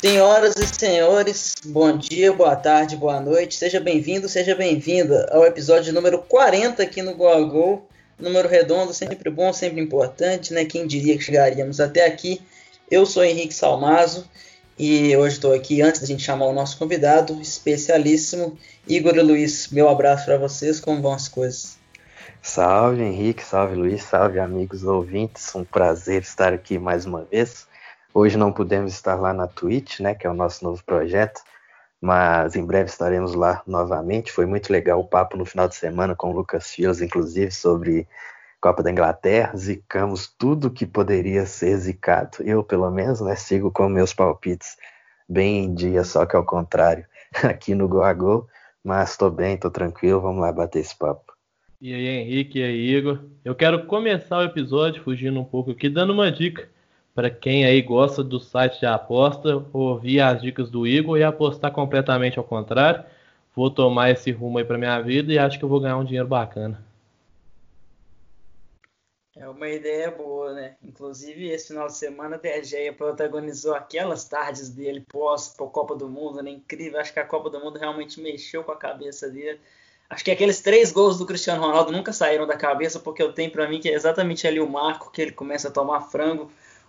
Senhoras e senhores, bom dia, boa tarde, boa noite. Seja bem-vindo, seja bem-vinda ao episódio número 40 aqui no Go a Go. Número redondo, sempre bom, sempre importante, né? Quem diria que chegaríamos até aqui? Eu sou Henrique Salmazo e hoje estou aqui, antes da gente chamar o nosso convidado, especialíssimo, Igor e Luiz. Meu abraço para vocês, como vão as coisas? Salve Henrique, salve Luiz, salve amigos ouvintes, um prazer estar aqui mais uma vez. Hoje não pudemos estar lá na Twitch, né, que é o nosso novo projeto, mas em breve estaremos lá novamente. Foi muito legal o papo no final de semana com o Lucas Fios, inclusive, sobre Copa da Inglaterra. Zicamos tudo que poderia ser zicado. Eu, pelo menos, né, sigo com meus palpites bem em dia, só que ao contrário, aqui no Go a Go. Mas estou bem, estou tranquilo, vamos lá bater esse papo. E aí, Henrique, e aí, Igor. Eu quero começar o episódio fugindo um pouco aqui, dando uma dica para quem aí gosta do site de aposta, ouvir as dicas do Igor e apostar completamente ao contrário. Vou tomar esse rumo aí para minha vida e acho que eu vou ganhar um dinheiro bacana. É uma ideia boa, né? Inclusive, esse final de semana a DGEA protagonizou aquelas tardes dele pós Copa do Mundo, né? Incrível. Acho que a Copa do Mundo realmente mexeu com a cabeça dele. Acho que aqueles três gols do Cristiano Ronaldo nunca saíram da cabeça, porque eu tenho para mim que é exatamente ali o marco que ele começa a tomar frango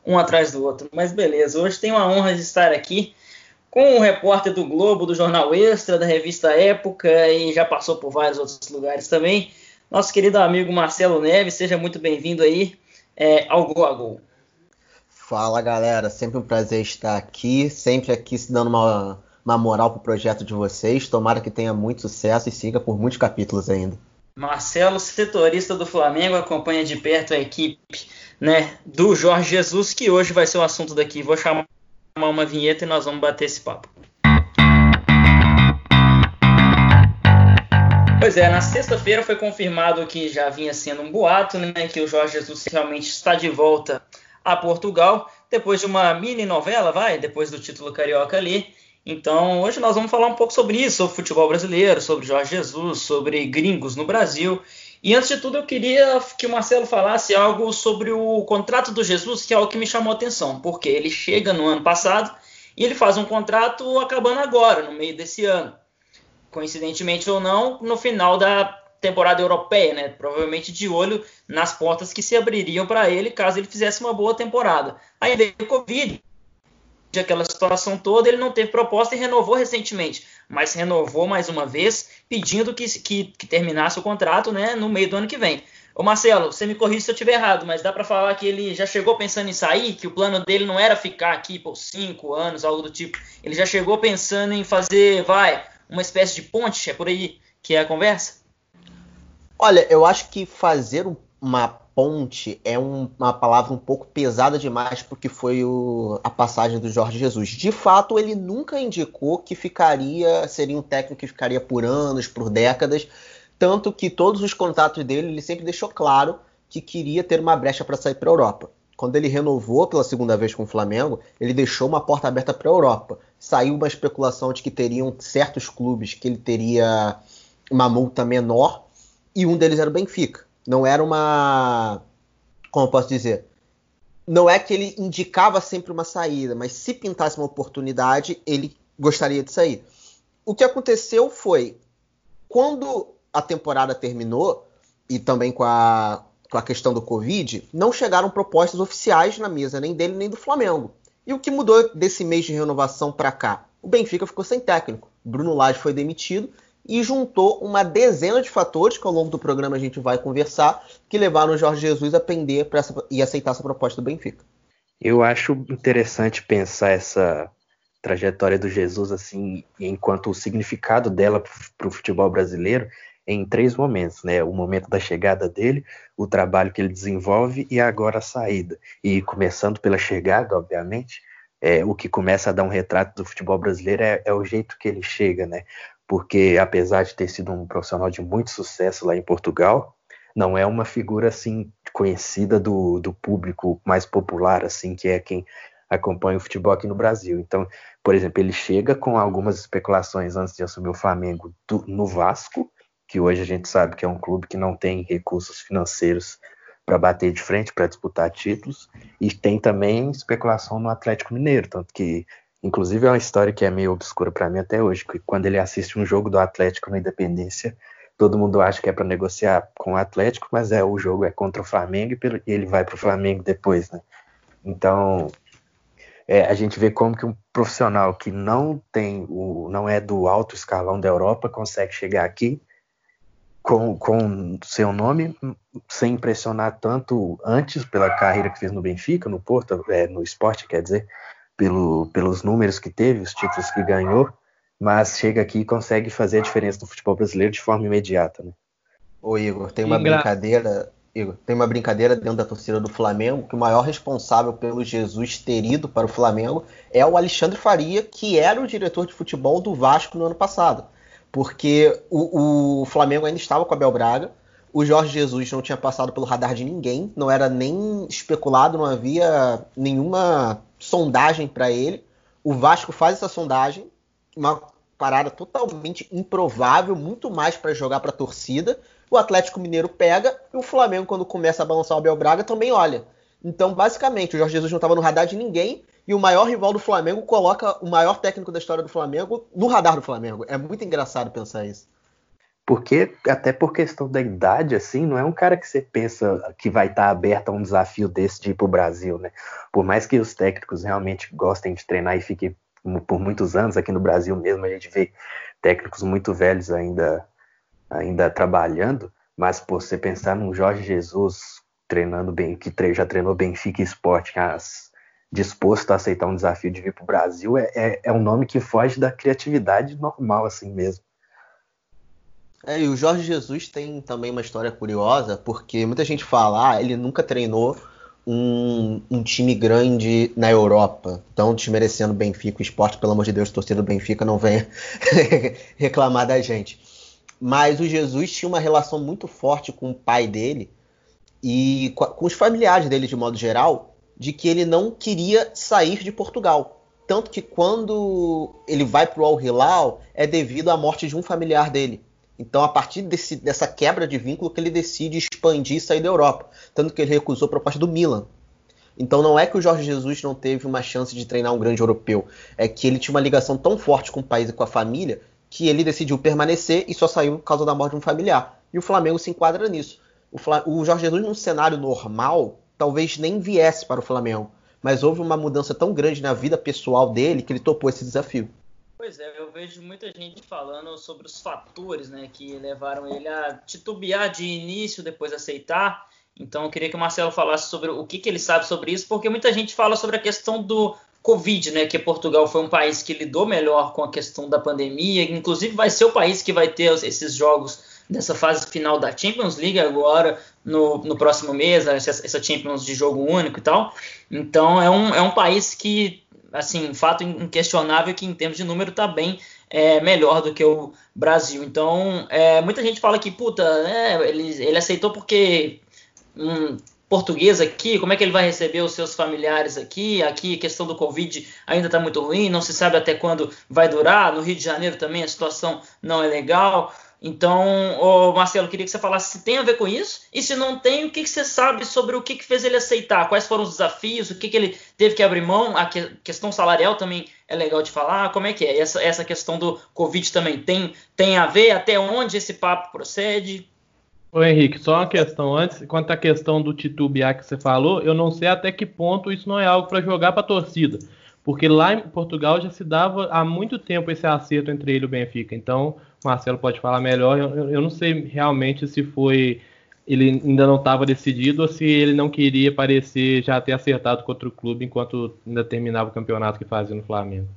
um atrás do outro. Mas beleza, hoje tenho a honra de estar aqui com o repórter do Globo, do Jornal Extra, da revista Época e já passou por vários outros lugares também. Nosso querido amigo Marcelo Neves, seja muito bem-vindo aí é, ao Gol a Gol. Fala galera, sempre um prazer estar aqui, sempre aqui se dando uma, uma moral pro projeto de vocês. Tomara que tenha muito sucesso e siga por muitos capítulos ainda. Marcelo, setorista do Flamengo, acompanha de perto a equipe né, do Jorge Jesus, que hoje vai ser o assunto daqui. Vou chamar uma vinheta e nós vamos bater esse papo. Pois é, na sexta-feira foi confirmado que já vinha sendo um boato, né, que o Jorge Jesus realmente está de volta a Portugal, depois de uma mini novela, vai, depois do título carioca ali. Então, hoje nós vamos falar um pouco sobre isso, sobre futebol brasileiro, sobre Jorge Jesus, sobre gringos no Brasil e antes de tudo, eu queria que o Marcelo falasse algo sobre o contrato do Jesus, que é algo que me chamou a atenção, porque ele chega no ano passado e ele faz um contrato acabando agora, no meio desse ano. Coincidentemente ou não, no final da temporada europeia, né? Provavelmente de olho nas portas que se abririam para ele caso ele fizesse uma boa temporada. Aí veio o Covid, aquela situação toda, ele não teve proposta e renovou recentemente mas renovou mais uma vez, pedindo que, que, que terminasse o contrato né, no meio do ano que vem. Ô Marcelo, você me corrija se eu estiver errado, mas dá para falar que ele já chegou pensando em sair, que o plano dele não era ficar aqui por cinco anos, algo do tipo. Ele já chegou pensando em fazer, vai, uma espécie de ponte, é por aí que é a conversa? Olha, eu acho que fazer uma ponte é um, uma palavra um pouco pesada demais porque foi o, a passagem do Jorge Jesus. De fato, ele nunca indicou que ficaria, seria um técnico que ficaria por anos, por décadas, tanto que todos os contatos dele, ele sempre deixou claro que queria ter uma brecha para sair para a Europa. Quando ele renovou pela segunda vez com o Flamengo, ele deixou uma porta aberta para a Europa. Saiu uma especulação de que teriam certos clubes que ele teria uma multa menor e um deles era o Benfica. Não era uma. Como eu posso dizer? Não é que ele indicava sempre uma saída, mas se pintasse uma oportunidade, ele gostaria de sair. O que aconteceu foi, quando a temporada terminou, e também com a, com a questão do Covid, não chegaram propostas oficiais na mesa, nem dele nem do Flamengo. E o que mudou desse mês de renovação para cá? O Benfica ficou sem técnico. Bruno Lage foi demitido e juntou uma dezena de fatores que ao longo do programa a gente vai conversar, que levaram o Jorge Jesus a pender essa, e aceitar essa proposta do Benfica. Eu acho interessante pensar essa trajetória do Jesus assim, enquanto o significado dela para o futebol brasileiro em três momentos, né? O momento da chegada dele, o trabalho que ele desenvolve e agora a saída. E começando pela chegada, obviamente, é, o que começa a dar um retrato do futebol brasileiro é, é, o jeito que ele chega, né? Porque apesar de ter sido um profissional de muito sucesso lá em Portugal, não é uma figura assim conhecida do, do público mais popular, assim, que é quem acompanha o futebol aqui no Brasil. Então, por exemplo, ele chega com algumas especulações antes de assumir o Flamengo do, no Vasco, que hoje a gente sabe que é um clube que não tem recursos financeiros para bater de frente, para disputar títulos, e tem também especulação no Atlético Mineiro, tanto que Inclusive é uma história que é meio obscura para mim até hoje, que quando ele assiste um jogo do Atlético na Independência, todo mundo acha que é para negociar com o Atlético, mas é o jogo é contra o Flamengo e ele vai para o Flamengo depois, né? Então é, a gente vê como que um profissional que não tem o, não é do alto escalão da Europa consegue chegar aqui com, com seu nome sem impressionar tanto antes pela carreira que fez no Benfica, no Porto, é, no esporte, quer dizer, pelo, pelos números que teve, os títulos que ganhou, mas chega aqui e consegue fazer a diferença no futebol brasileiro de forma imediata. Né? Ô Igor, tem uma Ingra... brincadeira, Igor, tem uma brincadeira dentro da torcida do Flamengo que o maior responsável pelo Jesus ter ido para o Flamengo é o Alexandre Faria, que era o diretor de futebol do Vasco no ano passado. Porque o, o Flamengo ainda estava com a Bel Braga, o Jorge Jesus não tinha passado pelo radar de ninguém, não era nem especulado, não havia nenhuma sondagem para ele. O Vasco faz essa sondagem, uma parada totalmente improvável, muito mais para jogar para a torcida. O Atlético Mineiro pega e o Flamengo, quando começa a balançar o Abel Braga, também olha. Então, basicamente, o Jorge Jesus não estava no radar de ninguém e o maior rival do Flamengo coloca o maior técnico da história do Flamengo no radar do Flamengo. É muito engraçado pensar isso. Porque, até por questão da idade, assim, não é um cara que você pensa que vai estar aberto a um desafio desse de ir pro Brasil, né? Por mais que os técnicos realmente gostem de treinar e fiquem por muitos anos aqui no Brasil mesmo, a gente vê técnicos muito velhos ainda, ainda trabalhando, mas por você pensar num Jorge Jesus treinando bem, que já treinou Benfica Esporte, disposto a aceitar um desafio de vir para o Brasil, é, é, é um nome que foge da criatividade normal, assim mesmo. É, e o Jorge Jesus tem também uma história curiosa, porque muita gente fala, ah, ele nunca treinou um, um, time grande na Europa. Então, desmerecendo Benfica, o esporte, pelo amor de Deus, torcida do Benfica, não venha reclamar da gente. Mas o Jesus tinha uma relação muito forte com o pai dele e com os familiares dele de modo geral, de que ele não queria sair de Portugal. Tanto que quando ele vai para o Al Hilal é devido à morte de um familiar dele. Então, a partir desse, dessa quebra de vínculo que ele decide expandir e sair da Europa. Tanto que ele recusou a proposta do Milan. Então não é que o Jorge Jesus não teve uma chance de treinar um grande europeu, é que ele tinha uma ligação tão forte com o país e com a família que ele decidiu permanecer e só saiu por causa da morte de um familiar. E o Flamengo se enquadra nisso. O, o Jorge Jesus, num cenário normal, talvez nem viesse para o Flamengo, mas houve uma mudança tão grande na vida pessoal dele que ele topou esse desafio. Pois é, eu vejo muita gente falando sobre os fatores né, que levaram ele a titubear de início, depois aceitar. Então eu queria que o Marcelo falasse sobre o que, que ele sabe sobre isso, porque muita gente fala sobre a questão do Covid, né? Que Portugal foi um país que lidou melhor com a questão da pandemia, inclusive vai ser o país que vai ter esses jogos dessa fase final da Champions League agora no, no próximo mês, essa, essa Champions de jogo único e tal. Então é um, é um país que assim, fato inquestionável que em termos de número está bem é, melhor do que o Brasil. Então, é, muita gente fala que, puta, é, ele, ele aceitou porque um português aqui, como é que ele vai receber os seus familiares aqui? Aqui a questão do Covid ainda está muito ruim, não se sabe até quando vai durar. No Rio de Janeiro também a situação não é legal. Então, ô Marcelo, queria que você falasse se tem a ver com isso e se não tem, o que, que você sabe sobre o que, que fez ele aceitar, quais foram os desafios, o que, que ele teve que abrir mão, a que, questão salarial também é legal de falar, como é que é? Essa, essa questão do Covid também tem, tem a ver, até onde esse papo procede? Ô Henrique, só uma questão antes, quanto à questão do titubear que você falou, eu não sei até que ponto isso não é algo para jogar para a torcida, porque lá em Portugal já se dava há muito tempo esse acerto entre ele e o Benfica, então Marcelo pode falar melhor. Eu, eu não sei realmente se foi ele ainda não estava decidido ou se ele não queria parecer já ter acertado contra o clube enquanto ainda terminava o campeonato que fazia no Flamengo.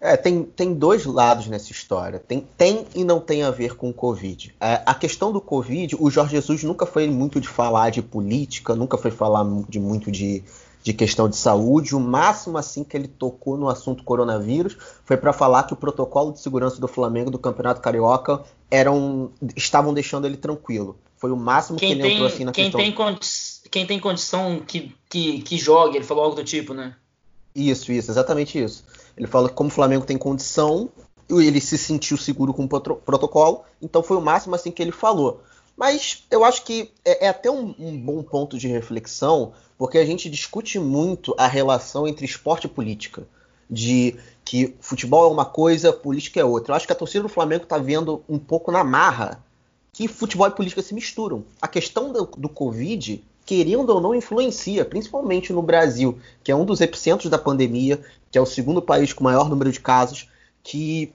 É, tem, tem dois lados nessa história. Tem, tem e não tem a ver com o Covid. É, a questão do Covid, o Jorge Jesus nunca foi muito de falar de política, nunca foi falar de muito de de questão de saúde. O máximo assim que ele tocou no assunto coronavírus foi para falar que o protocolo de segurança do Flamengo do Campeonato Carioca eram estavam deixando ele tranquilo. Foi o máximo quem que ele tem, entrou assim na quem questão. Tem quem tem condição que, que, que jogue, ele falou algo do tipo, né? Isso, isso, exatamente isso. Ele falou que como o Flamengo tem condição, ele se sentiu seguro com o protocolo, então foi o máximo assim que ele falou. Mas eu acho que é, é até um, um, bom ponto de reflexão, porque a gente discute muito a relação entre esporte e política. de que futebol é uma coisa, política é outra. Eu acho que a torcida do Flamengo está vendo um pouco na marra que futebol e política se misturam. A questão do, do Covid, querendo ou não, influencia, principalmente no Brasil, que é um dos epicentros da pandemia, que é o segundo país com maior número de casos, que,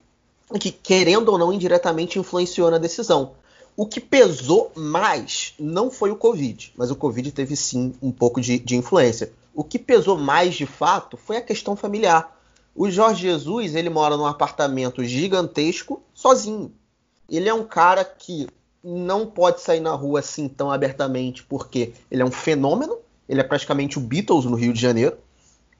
que querendo ou não, indiretamente influenciou na decisão. O que pesou mais não foi o Covid, mas o Covid teve sim um pouco de, de influência. O que pesou mais de fato foi a questão familiar. O Jorge Jesus ele mora num apartamento gigantesco sozinho. Ele é um cara que não pode sair na rua assim tão abertamente porque ele é um fenômeno. Ele é praticamente o Beatles no Rio de Janeiro.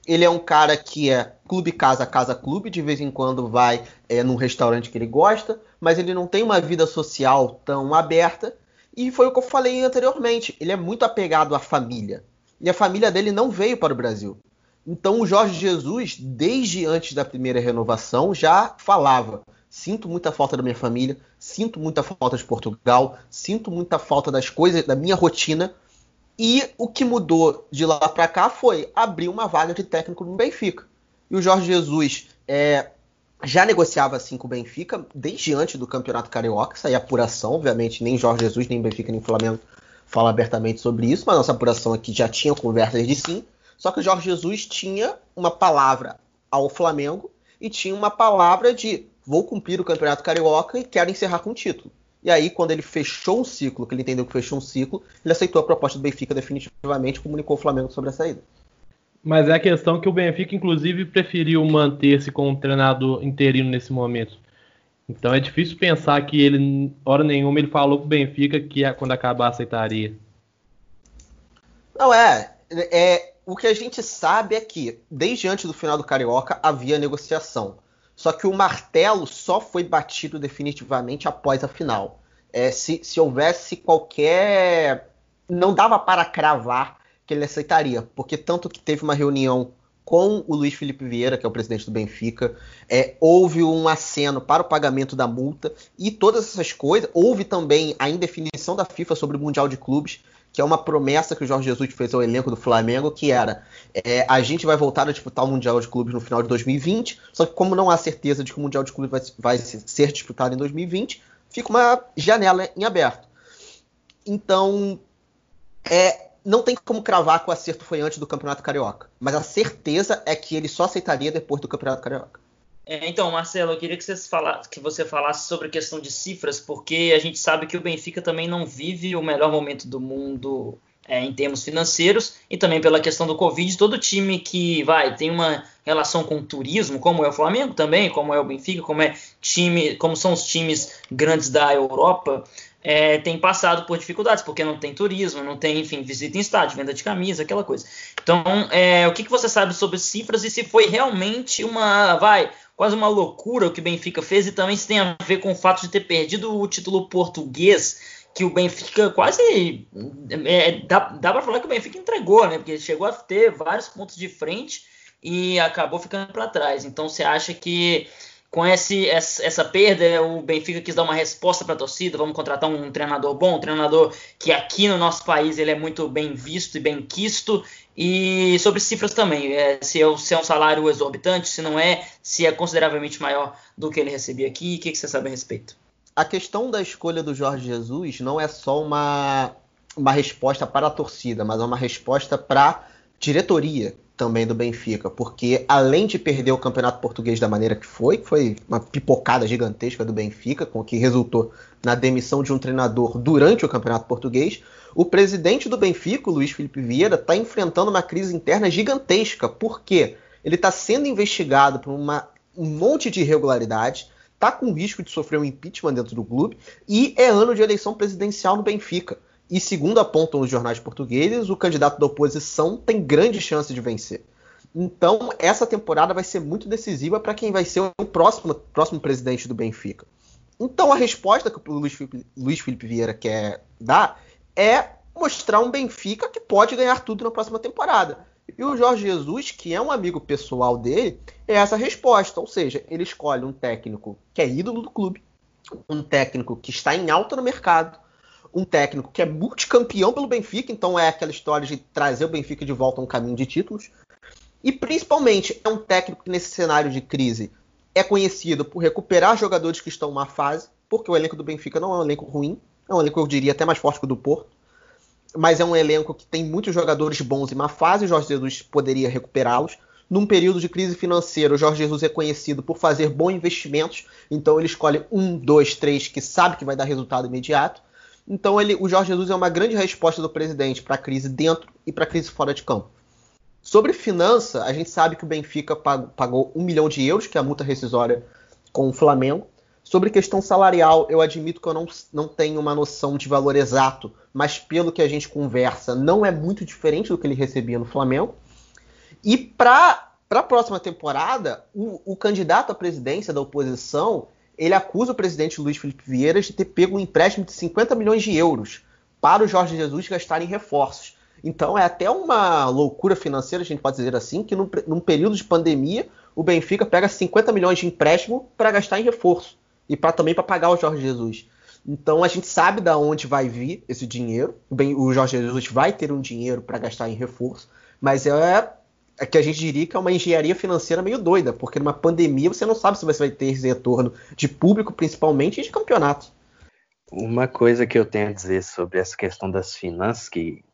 Ele é um cara que é clube casa casa clube, de vez em quando vai é, num restaurante que ele gosta, mas ele não tem uma vida social tão aberta. E foi o que eu falei anteriormente. Ele é muito apegado à família. E a família dele não veio para o Brasil. Então o Jorge Jesus, desde antes da primeira renovação, já falava: sinto muita falta da minha família, sinto muita falta de Portugal, sinto muita falta das coisas, da minha rotina, e o que mudou de lá para cá foi abrir uma vaga de técnico no Benfica. E o Jorge Jesus é, já negociava assim com o Benfica desde antes do Campeonato Carioca, saía apuração, obviamente, nem Jorge Jesus, nem Benfica, nem Flamengo fala abertamente sobre isso, mas nossa apuração aqui já tinha conversas de sim. Só que o Jorge Jesus tinha uma palavra ao Flamengo e tinha uma palavra de vou cumprir o Campeonato Carioca e quero encerrar com o título. E aí, quando ele fechou um ciclo, que ele entendeu que fechou um ciclo, ele aceitou a proposta do Benfica definitivamente e comunicou ao Flamengo sobre a saída. Mas é a questão que o Benfica, inclusive, preferiu manter-se com um treinador interino nesse momento. Então é difícil pensar que ele, hora nenhuma, ele falou pro Benfica que quando acabar aceitaria. Não, é, é. O que a gente sabe é que, desde antes do final do Carioca, havia negociação. Só que o martelo só foi batido definitivamente após a final. É, se, se houvesse qualquer. Não dava para cravar que ele aceitaria, porque tanto que teve uma reunião com o Luiz Felipe Vieira, que é o presidente do Benfica, é, houve um aceno para o pagamento da multa e todas essas coisas. Houve também a indefinição da FIFA sobre o Mundial de Clubes, que é uma promessa que o Jorge Jesus fez ao elenco do Flamengo, que era é, a gente vai voltar a disputar o Mundial de Clubes no final de 2020, só que como não há certeza de que o Mundial de Clubes vai, vai ser disputado em 2020, fica uma janela em aberto. Então, é, não tem como cravar que o acerto foi antes do Campeonato Carioca, mas a certeza é que ele só aceitaria depois do Campeonato Carioca. É, então, Marcelo, eu queria que você, falasse, que você falasse sobre a questão de cifras, porque a gente sabe que o Benfica também não vive o melhor momento do mundo é, em termos financeiros e também pela questão do Covid. Todo time que vai tem uma relação com o turismo, como é o Flamengo também, como é o Benfica, como é time, como são os times grandes da Europa, é, tem passado por dificuldades, porque não tem turismo, não tem, enfim, visita em estádio, venda de camisa, aquela coisa. Então, é, o que, que você sabe sobre cifras e se foi realmente uma, vai, quase uma loucura o que o Benfica fez e também se tem a ver com o fato de ter perdido o título português que o Benfica quase é, dá, dá para falar que o Benfica entregou, né? Porque chegou a ter vários pontos de frente e acabou ficando para trás. Então você acha que com esse, essa, perda, o Benfica quis dar uma resposta para a torcida, vamos contratar um treinador bom, um treinador que aqui no nosso país ele é muito bem visto e bem quisto, e sobre cifras também, é, se, é, se, é, um salário exorbitante, se não é, se é consideravelmente maior do que ele recebia aqui, o que, que você sabe a respeito? A questão da escolha do Jorge Jesus não é só uma, uma resposta para a torcida, mas é uma resposta para a diretoria também do Benfica, porque além de perder o Campeonato Português da maneira que foi, que foi uma pipocada gigantesca do Benfica, com o que resultou na demissão de um treinador durante o Campeonato Português, o presidente do Benfica, Luiz Felipe Vieira, está enfrentando uma crise interna gigantesca, porque ele está sendo investigado por uma, um monte de irregularidades, está com risco de sofrer um impeachment dentro do clube, e é ano de eleição presidencial no Benfica. E segundo apontam os jornais portugueses, o candidato da oposição tem grande chance de vencer. Então, essa temporada vai ser muito decisiva para quem vai ser o próximo, próximo presidente do Benfica. Então, a resposta que o Luiz Felipe, Luiz Felipe Vieira quer dar é mostrar um Benfica que pode ganhar tudo na próxima temporada. E o Jorge Jesus, que é um amigo pessoal dele, é essa resposta. Ou seja, ele escolhe um técnico que é ídolo do clube, um técnico que está em alta no mercado, um técnico que é multicampeão pelo Benfica, então é aquela história de trazer o Benfica de volta a um caminho de títulos. E principalmente é um técnico que nesse cenário de crise é conhecido por recuperar jogadores que estão em má fase, porque o elenco do Benfica não é um elenco ruim, é um elenco, eu diria, até mais forte que o do Porto, mas é um elenco que tem muitos jogadores bons em má fase, o Jorge Jesus poderia recuperá-los. Num período de crise financeira, o Jorge Jesus é conhecido por fazer bons investimentos, então ele escolhe um, dois, três que sabe que vai dar resultado imediato. Então ele, o Jorge Jesus é uma grande resposta do presidente para a crise dentro e para a crise fora de campo. Sobre finança, a gente sabe que o Benfica pagou um milhão de euros, que é a multa rescisória com o Flamengo. Sobre questão salarial, eu admito que eu não, não tenho uma noção de valor exato, mas pelo que a gente conversa, não é muito diferente do que ele recebia no Flamengo. E para a próxima temporada, o, o, candidato à presidência da oposição ele acusa o presidente Luiz Felipe Vieira de ter pego um empréstimo de 50 milhões de euros para o Jorge Jesus gastar em reforços. Então é até uma loucura financeira, a gente pode dizer assim, que num, num período de pandemia o Benfica pega 50 milhões de empréstimo para gastar em reforço e para também para pagar o Jorge Jesus. Então a gente sabe da onde vai vir esse dinheiro. O, o Jorge Jesus vai ter um dinheiro para gastar em reforço, mas é é que a gente diria que é uma engenharia financeira meio doida, porque numa pandemia você não sabe se você vai ter esse retorno de público, principalmente, e de campeonato. Uma coisa que eu tenho a dizer sobre essa questão das finanças, que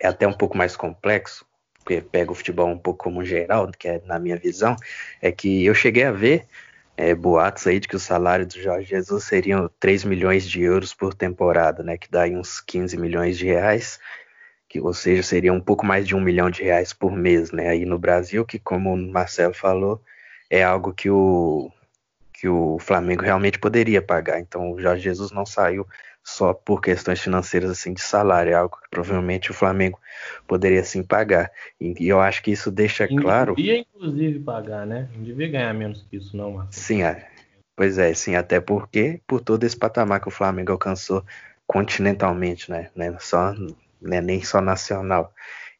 é até um pouco mais complexo, porque pega o futebol um pouco como geral, que é na minha visão, é que eu cheguei a ver é, boatos aí de que o salário do Jorge Jesus seriam 3 milhões de euros por temporada, né? Que dá aí uns 15 milhões de reais que, ou seja, seria um pouco mais de um milhão de reais por mês, né? Aí no Brasil, que como o Marcelo falou, é algo que o, que o Flamengo realmente poderia pagar. Então o Jorge Jesus não saiu só por questões financeiras assim de salário, é algo que provavelmente o Flamengo poderia sim pagar. E, e eu acho que isso deixa claro. Devia inclusive pagar, né? Não devia ganhar menos que isso, não, Marcelo. Sim, é. Pois é, sim, até porque por todo esse patamar que o Flamengo alcançou continentalmente, né? né só né, nem só nacional.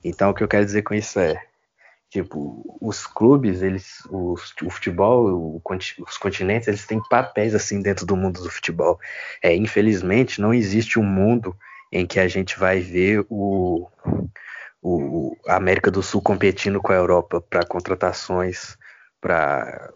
Então o que eu quero dizer com isso é, tipo, os clubes, eles, os, o futebol, o, os continentes, eles têm papéis assim dentro do mundo do futebol. É, infelizmente, não existe um mundo em que a gente vai ver o, o a América do Sul competindo com a Europa para contratações, para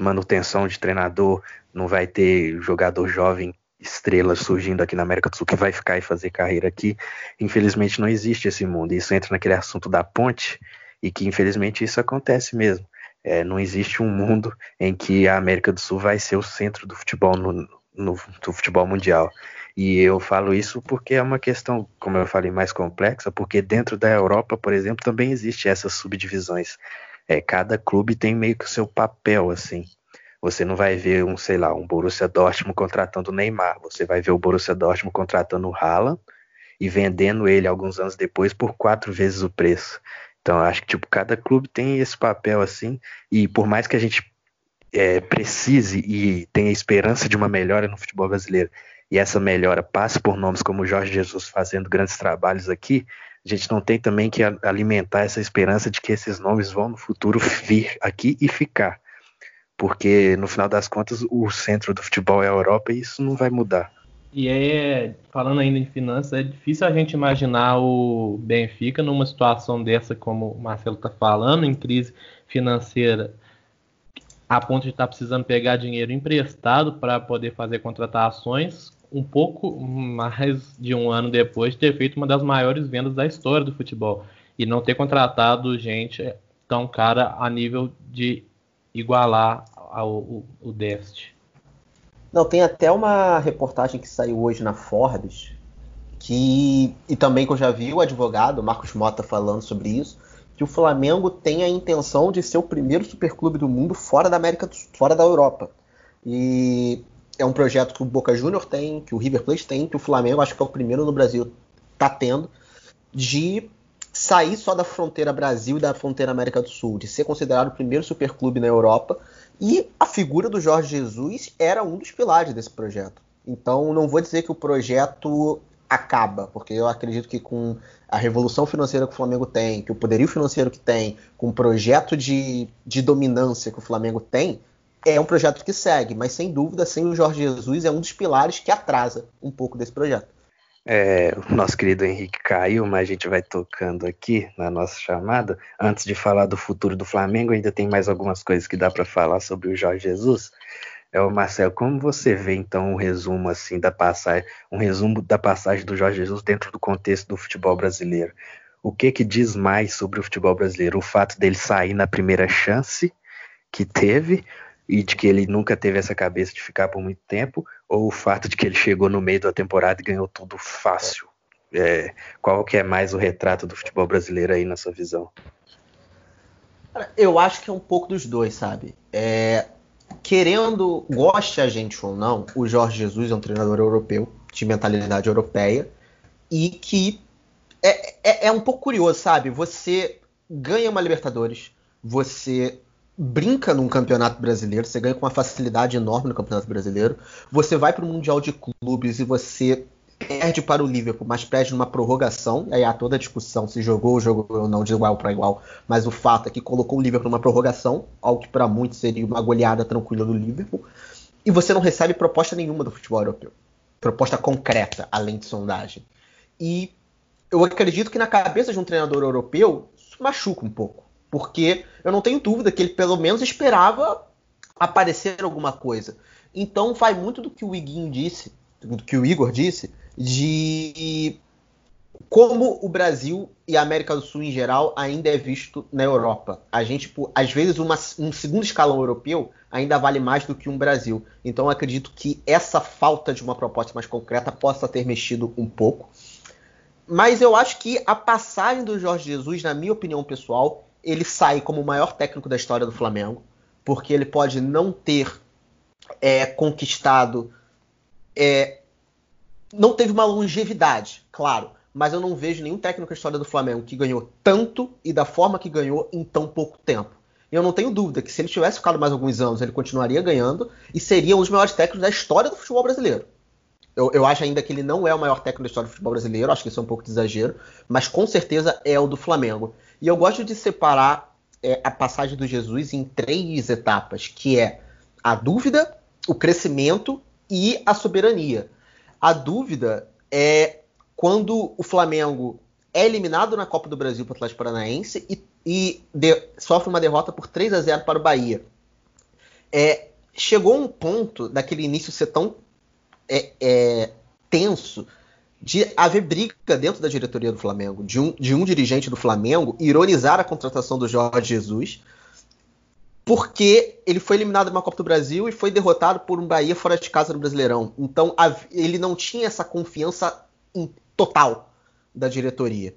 manutenção de treinador, não vai ter jogador jovem estrelas surgindo aqui na América do Sul que vai ficar e fazer carreira aqui. Infelizmente não existe esse mundo. Isso entra naquele assunto da ponte e que infelizmente isso acontece mesmo. É, não existe um mundo em que a América do Sul vai ser o centro do futebol no, no do futebol mundial. E eu falo isso porque é uma questão, como eu falei, mais complexa, porque dentro da Europa, por exemplo, também existe essas subdivisões. É, cada clube tem meio que o seu papel, assim. Você não vai ver um, sei lá, um Borussia Dortmund contratando o Neymar. Você vai ver o Borussia Dortmund contratando o Haaland e vendendo ele alguns anos depois por quatro vezes o preço. Então, acho que tipo cada clube tem esse papel assim. E por mais que a gente é, precise e tenha esperança de uma melhora no futebol brasileiro e essa melhora passe por nomes como Jorge Jesus fazendo grandes trabalhos aqui, a gente não tem também que alimentar essa esperança de que esses nomes vão no futuro vir aqui e ficar porque no final das contas o centro do futebol é a Europa e isso não vai mudar. E é, falando ainda em finanças, é difícil a gente imaginar o Benfica numa situação dessa, como o Marcelo está falando, em crise financeira, a ponto de estar tá precisando pegar dinheiro emprestado para poder fazer contratações, um pouco mais de um ano depois de ter feito uma das maiores vendas da história do futebol e não ter contratado gente tão cara a nível de igualar ao, o, o déficit. Não, tem até uma reportagem que saiu hoje na Forbes, que e também que eu já vi o advogado Marcos Mota falando sobre isso, que o Flamengo tem a intenção de ser o primeiro superclube do mundo fora da América, fora da Europa. E é um projeto que o Boca Juniors tem, que o River Plate tem, que o Flamengo acho que é o primeiro no Brasil está tendo de sair só da fronteira Brasil e da fronteira América do Sul, de ser considerado o primeiro superclube na Europa. E a figura do Jorge Jesus era um dos pilares desse projeto. Então, não vou dizer que o projeto acaba, porque eu acredito que com a revolução financeira que o Flamengo tem, que o poderio financeiro que tem, com o projeto de, de dominância que o Flamengo tem, é um projeto que segue, mas sem dúvida, sem o Jorge Jesus, é um dos pilares que atrasa um pouco desse projeto. É, o nosso querido Henrique caiu, mas a gente vai tocando aqui na nossa chamada. Antes de falar do futuro do Flamengo, ainda tem mais algumas coisas que dá para falar sobre o Jorge Jesus. É o Marcelo, como você vê então um resumo assim da passagem, um resumo da passagem do Jorge Jesus dentro do contexto do futebol brasileiro? O que que diz mais sobre o futebol brasileiro? O fato dele sair na primeira chance que teve e de que ele nunca teve essa cabeça de ficar por muito tempo, ou o fato de que ele chegou no meio da temporada e ganhou tudo fácil? É, qual que é mais o retrato do futebol brasileiro aí na sua visão? Eu acho que é um pouco dos dois, sabe? É, querendo, goste a gente ou não, o Jorge Jesus é um treinador europeu, de mentalidade europeia, e que é, é, é um pouco curioso, sabe? Você ganha uma Libertadores, você brinca num campeonato brasileiro, você ganha com uma facilidade enorme no campeonato brasileiro, você vai para o Mundial de Clubes e você perde para o Liverpool, mas perde numa prorrogação, aí há toda a discussão se jogou ou jogou ou não de igual para igual, mas o fato é que colocou o Liverpool numa prorrogação, algo que para muitos seria uma goleada tranquila do Liverpool, e você não recebe proposta nenhuma do futebol europeu. Proposta concreta, além de sondagem. E eu acredito que na cabeça de um treinador europeu, isso machuca um pouco porque eu não tenho dúvida que ele pelo menos esperava aparecer alguma coisa. Então vai muito do que o Iguinho disse, do que o Igor disse, de como o Brasil e a América do Sul em geral ainda é visto na Europa. A gente, tipo, às vezes, uma, um segundo escalão europeu ainda vale mais do que um Brasil. Então, acredito que essa falta de uma proposta mais concreta possa ter mexido um pouco. Mas eu acho que a passagem do Jorge Jesus, na minha opinião pessoal, ele sai como o maior técnico da história do Flamengo, porque ele pode não ter é, conquistado. É, não teve uma longevidade, claro, mas eu não vejo nenhum técnico da história do Flamengo que ganhou tanto e da forma que ganhou em tão pouco tempo. E eu não tenho dúvida que se ele tivesse ficado mais alguns anos, ele continuaria ganhando e seria um dos maiores técnicos da história do futebol brasileiro. Eu, eu, acho ainda que ele não é o maior técnico da história do futebol brasileiro, acho que isso é um pouco de exagero, mas com certeza é o do Flamengo. E eu gosto de separar é, a passagem do Jesus em três etapas, que é a dúvida, o crescimento e a soberania. A dúvida é quando o Flamengo é eliminado na Copa do Brasil para o Atlético Paranaense e, e de, sofre uma derrota por 3 a 0 para o Bahia. É, chegou um ponto daquele início ser tão é, é, tenso de haver briga dentro da diretoria do Flamengo, de um, de um dirigente do Flamengo ironizar a contratação do Jorge Jesus, porque ele foi eliminado na Copa do Brasil e foi derrotado por um Bahia fora de casa no Brasileirão. Então a, ele não tinha essa confiança em, total da diretoria.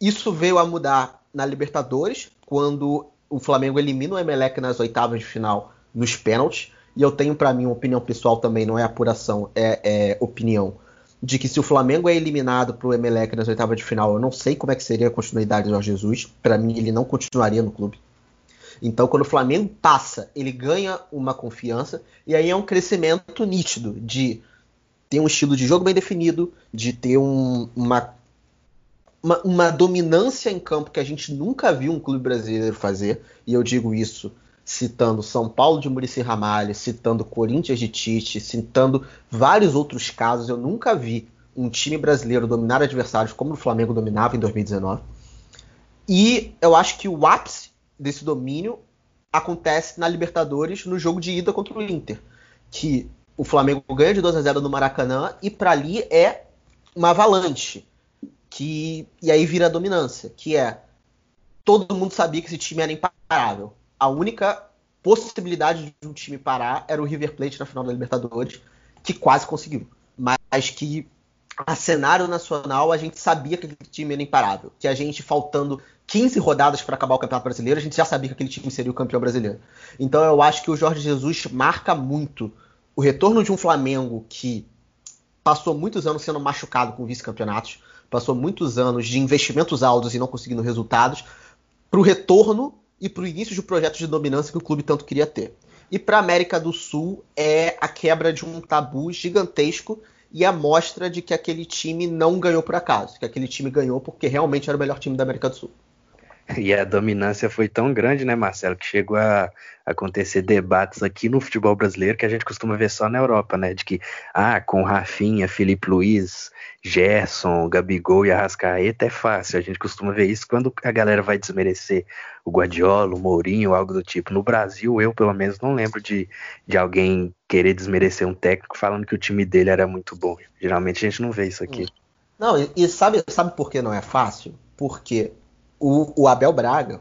Isso veio a mudar na Libertadores, quando o Flamengo elimina o Emelec nas oitavas de final nos pênaltis. E eu tenho para mim uma opinião pessoal também, não é apuração, é, é opinião de que se o Flamengo é eliminado para o Emelec nas oitavas de final, eu não sei como é que seria a continuidade do Jorge Jesus. Para mim, ele não continuaria no clube. Então, quando o Flamengo passa, ele ganha uma confiança e aí é um crescimento nítido de ter um estilo de jogo bem definido, de ter um, uma, uma, uma dominância em campo que a gente nunca viu um clube brasileiro fazer. E eu digo isso citando São Paulo de Murici Ramalho, citando Corinthians de Tite, citando vários outros casos. Eu nunca vi um time brasileiro dominar adversários como o Flamengo dominava em 2019. E eu acho que o ápice desse domínio acontece na Libertadores no jogo de ida contra o Inter, que o Flamengo ganha de 2 a 0 no Maracanã e para ali é uma avalanche, que e aí vira a dominância, que é todo mundo sabia que esse time era imparável a única possibilidade de um time parar era o River Plate na final da Libertadores, que quase conseguiu. Mas que a cenário nacional a gente sabia que aquele time era imparável. Que a gente, faltando 15 rodadas para acabar o Campeonato Brasileiro, a gente já sabia que aquele time seria o campeão brasileiro. Então eu acho que o Jorge Jesus marca muito o retorno de um Flamengo que passou muitos anos sendo machucado com vice-campeonatos, passou muitos anos de investimentos altos e não conseguindo resultados, para o retorno e para o início de um projeto de dominância que o clube tanto queria ter. E para a América do Sul é a quebra de um tabu gigantesco e a mostra de que aquele time não ganhou por acaso, que aquele time ganhou porque realmente era o melhor time da América do Sul. E a dominância foi tão grande, né, Marcelo, que chegou a acontecer debates aqui no futebol brasileiro que a gente costuma ver só na Europa, né? De que, ah, com Rafinha, Felipe Luiz, Gerson, Gabigol e Arrascaeta é fácil. A gente costuma ver isso quando a galera vai desmerecer o Guardiola, o Mourinho, algo do tipo. No Brasil, eu pelo menos não lembro de, de alguém querer desmerecer um técnico falando que o time dele era muito bom. Geralmente a gente não vê isso aqui. Não, e, e sabe, sabe por que não é fácil? Porque o, o Abel Braga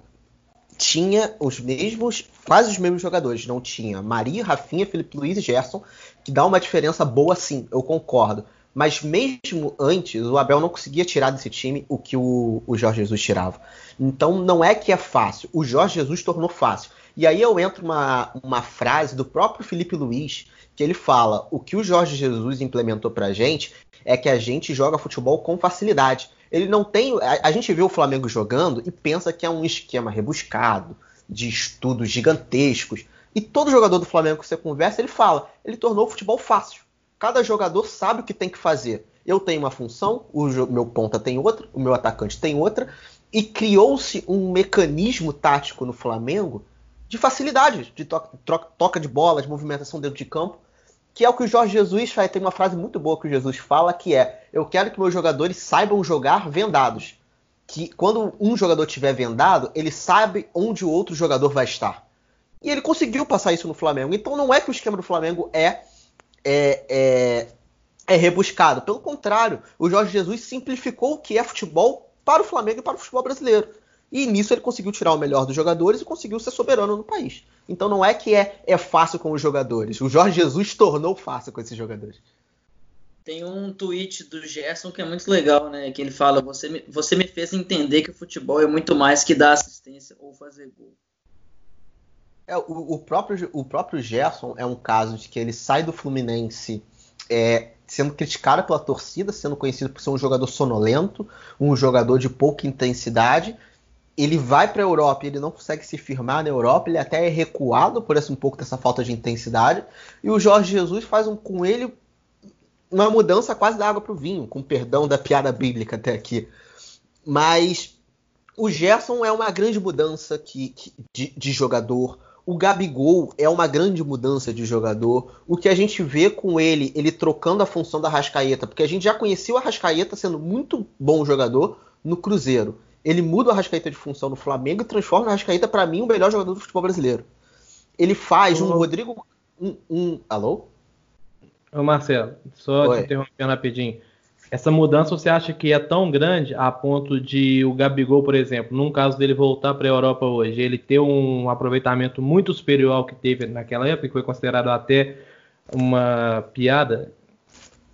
tinha os mesmos, quase os mesmos jogadores. Não tinha Maria, Rafinha, Felipe Luiz e Gerson, que dá uma diferença boa sim, eu concordo. Mas mesmo antes, o Abel não conseguia tirar desse time o que o, o Jorge Jesus tirava. Então não é que é fácil. O Jorge Jesus tornou fácil. E aí eu entro uma, uma frase do próprio Felipe Luiz, que ele fala: o que o Jorge Jesus implementou pra gente é que a gente joga futebol com facilidade. Ele não tem. A, a gente vê o Flamengo jogando e pensa que é um esquema rebuscado, de estudos gigantescos. E todo jogador do Flamengo que você conversa, ele fala: ele tornou o futebol fácil. Cada jogador sabe o que tem que fazer. Eu tenho uma função, o meu ponta tem outra, o meu atacante tem outra, e criou-se um mecanismo tático no Flamengo de facilidade, de toca de bola, de movimentação dentro de campo, que é o que o Jorge Jesus faz. Tem uma frase muito boa que o Jesus fala que é: Eu quero que meus jogadores saibam jogar vendados. Que quando um jogador estiver vendado, ele sabe onde o outro jogador vai estar. E ele conseguiu passar isso no Flamengo. Então não é que o esquema do Flamengo é, é, é, é rebuscado. Pelo contrário, o Jorge Jesus simplificou o que é futebol para o Flamengo e para o futebol brasileiro. E nisso ele conseguiu tirar o melhor dos jogadores e conseguiu ser soberano no país. Então não é que é, é fácil com os jogadores. O Jorge Jesus tornou fácil com esses jogadores. Tem um tweet do Gerson que é muito legal, né? Que ele fala: você me, você me fez entender que o futebol é muito mais que dar assistência ou fazer gol. É, o, o, próprio, o próprio Gerson é um caso de que ele sai do Fluminense é, sendo criticado pela torcida, sendo conhecido por ser um jogador sonolento, um jogador de pouca intensidade, ele vai para a Europa e ele não consegue se firmar na Europa, ele até é recuado por esse um pouco dessa falta de intensidade, e o Jorge Jesus faz um, com ele uma mudança quase da água para o vinho, com perdão da piada bíblica até aqui. Mas o Gerson é uma grande mudança que, que de, de jogador. O Gabigol é uma grande mudança de jogador. O que a gente vê com ele, ele trocando a função da Rascaeta, porque a gente já conhecia o Rascaeta sendo muito bom jogador no Cruzeiro ele muda o Arrascaeta de função no Flamengo e transforma o Arrascaeta, para mim, o melhor jogador do futebol brasileiro. Ele faz um Rodrigo. Um, um... Alô? Ô Marcelo, só Oi. te interrompendo rapidinho. Essa mudança você acha que é tão grande a ponto de o Gabigol, por exemplo, num caso dele voltar para a Europa hoje, ele ter um aproveitamento muito superior ao que teve naquela época, que foi considerado até uma piada?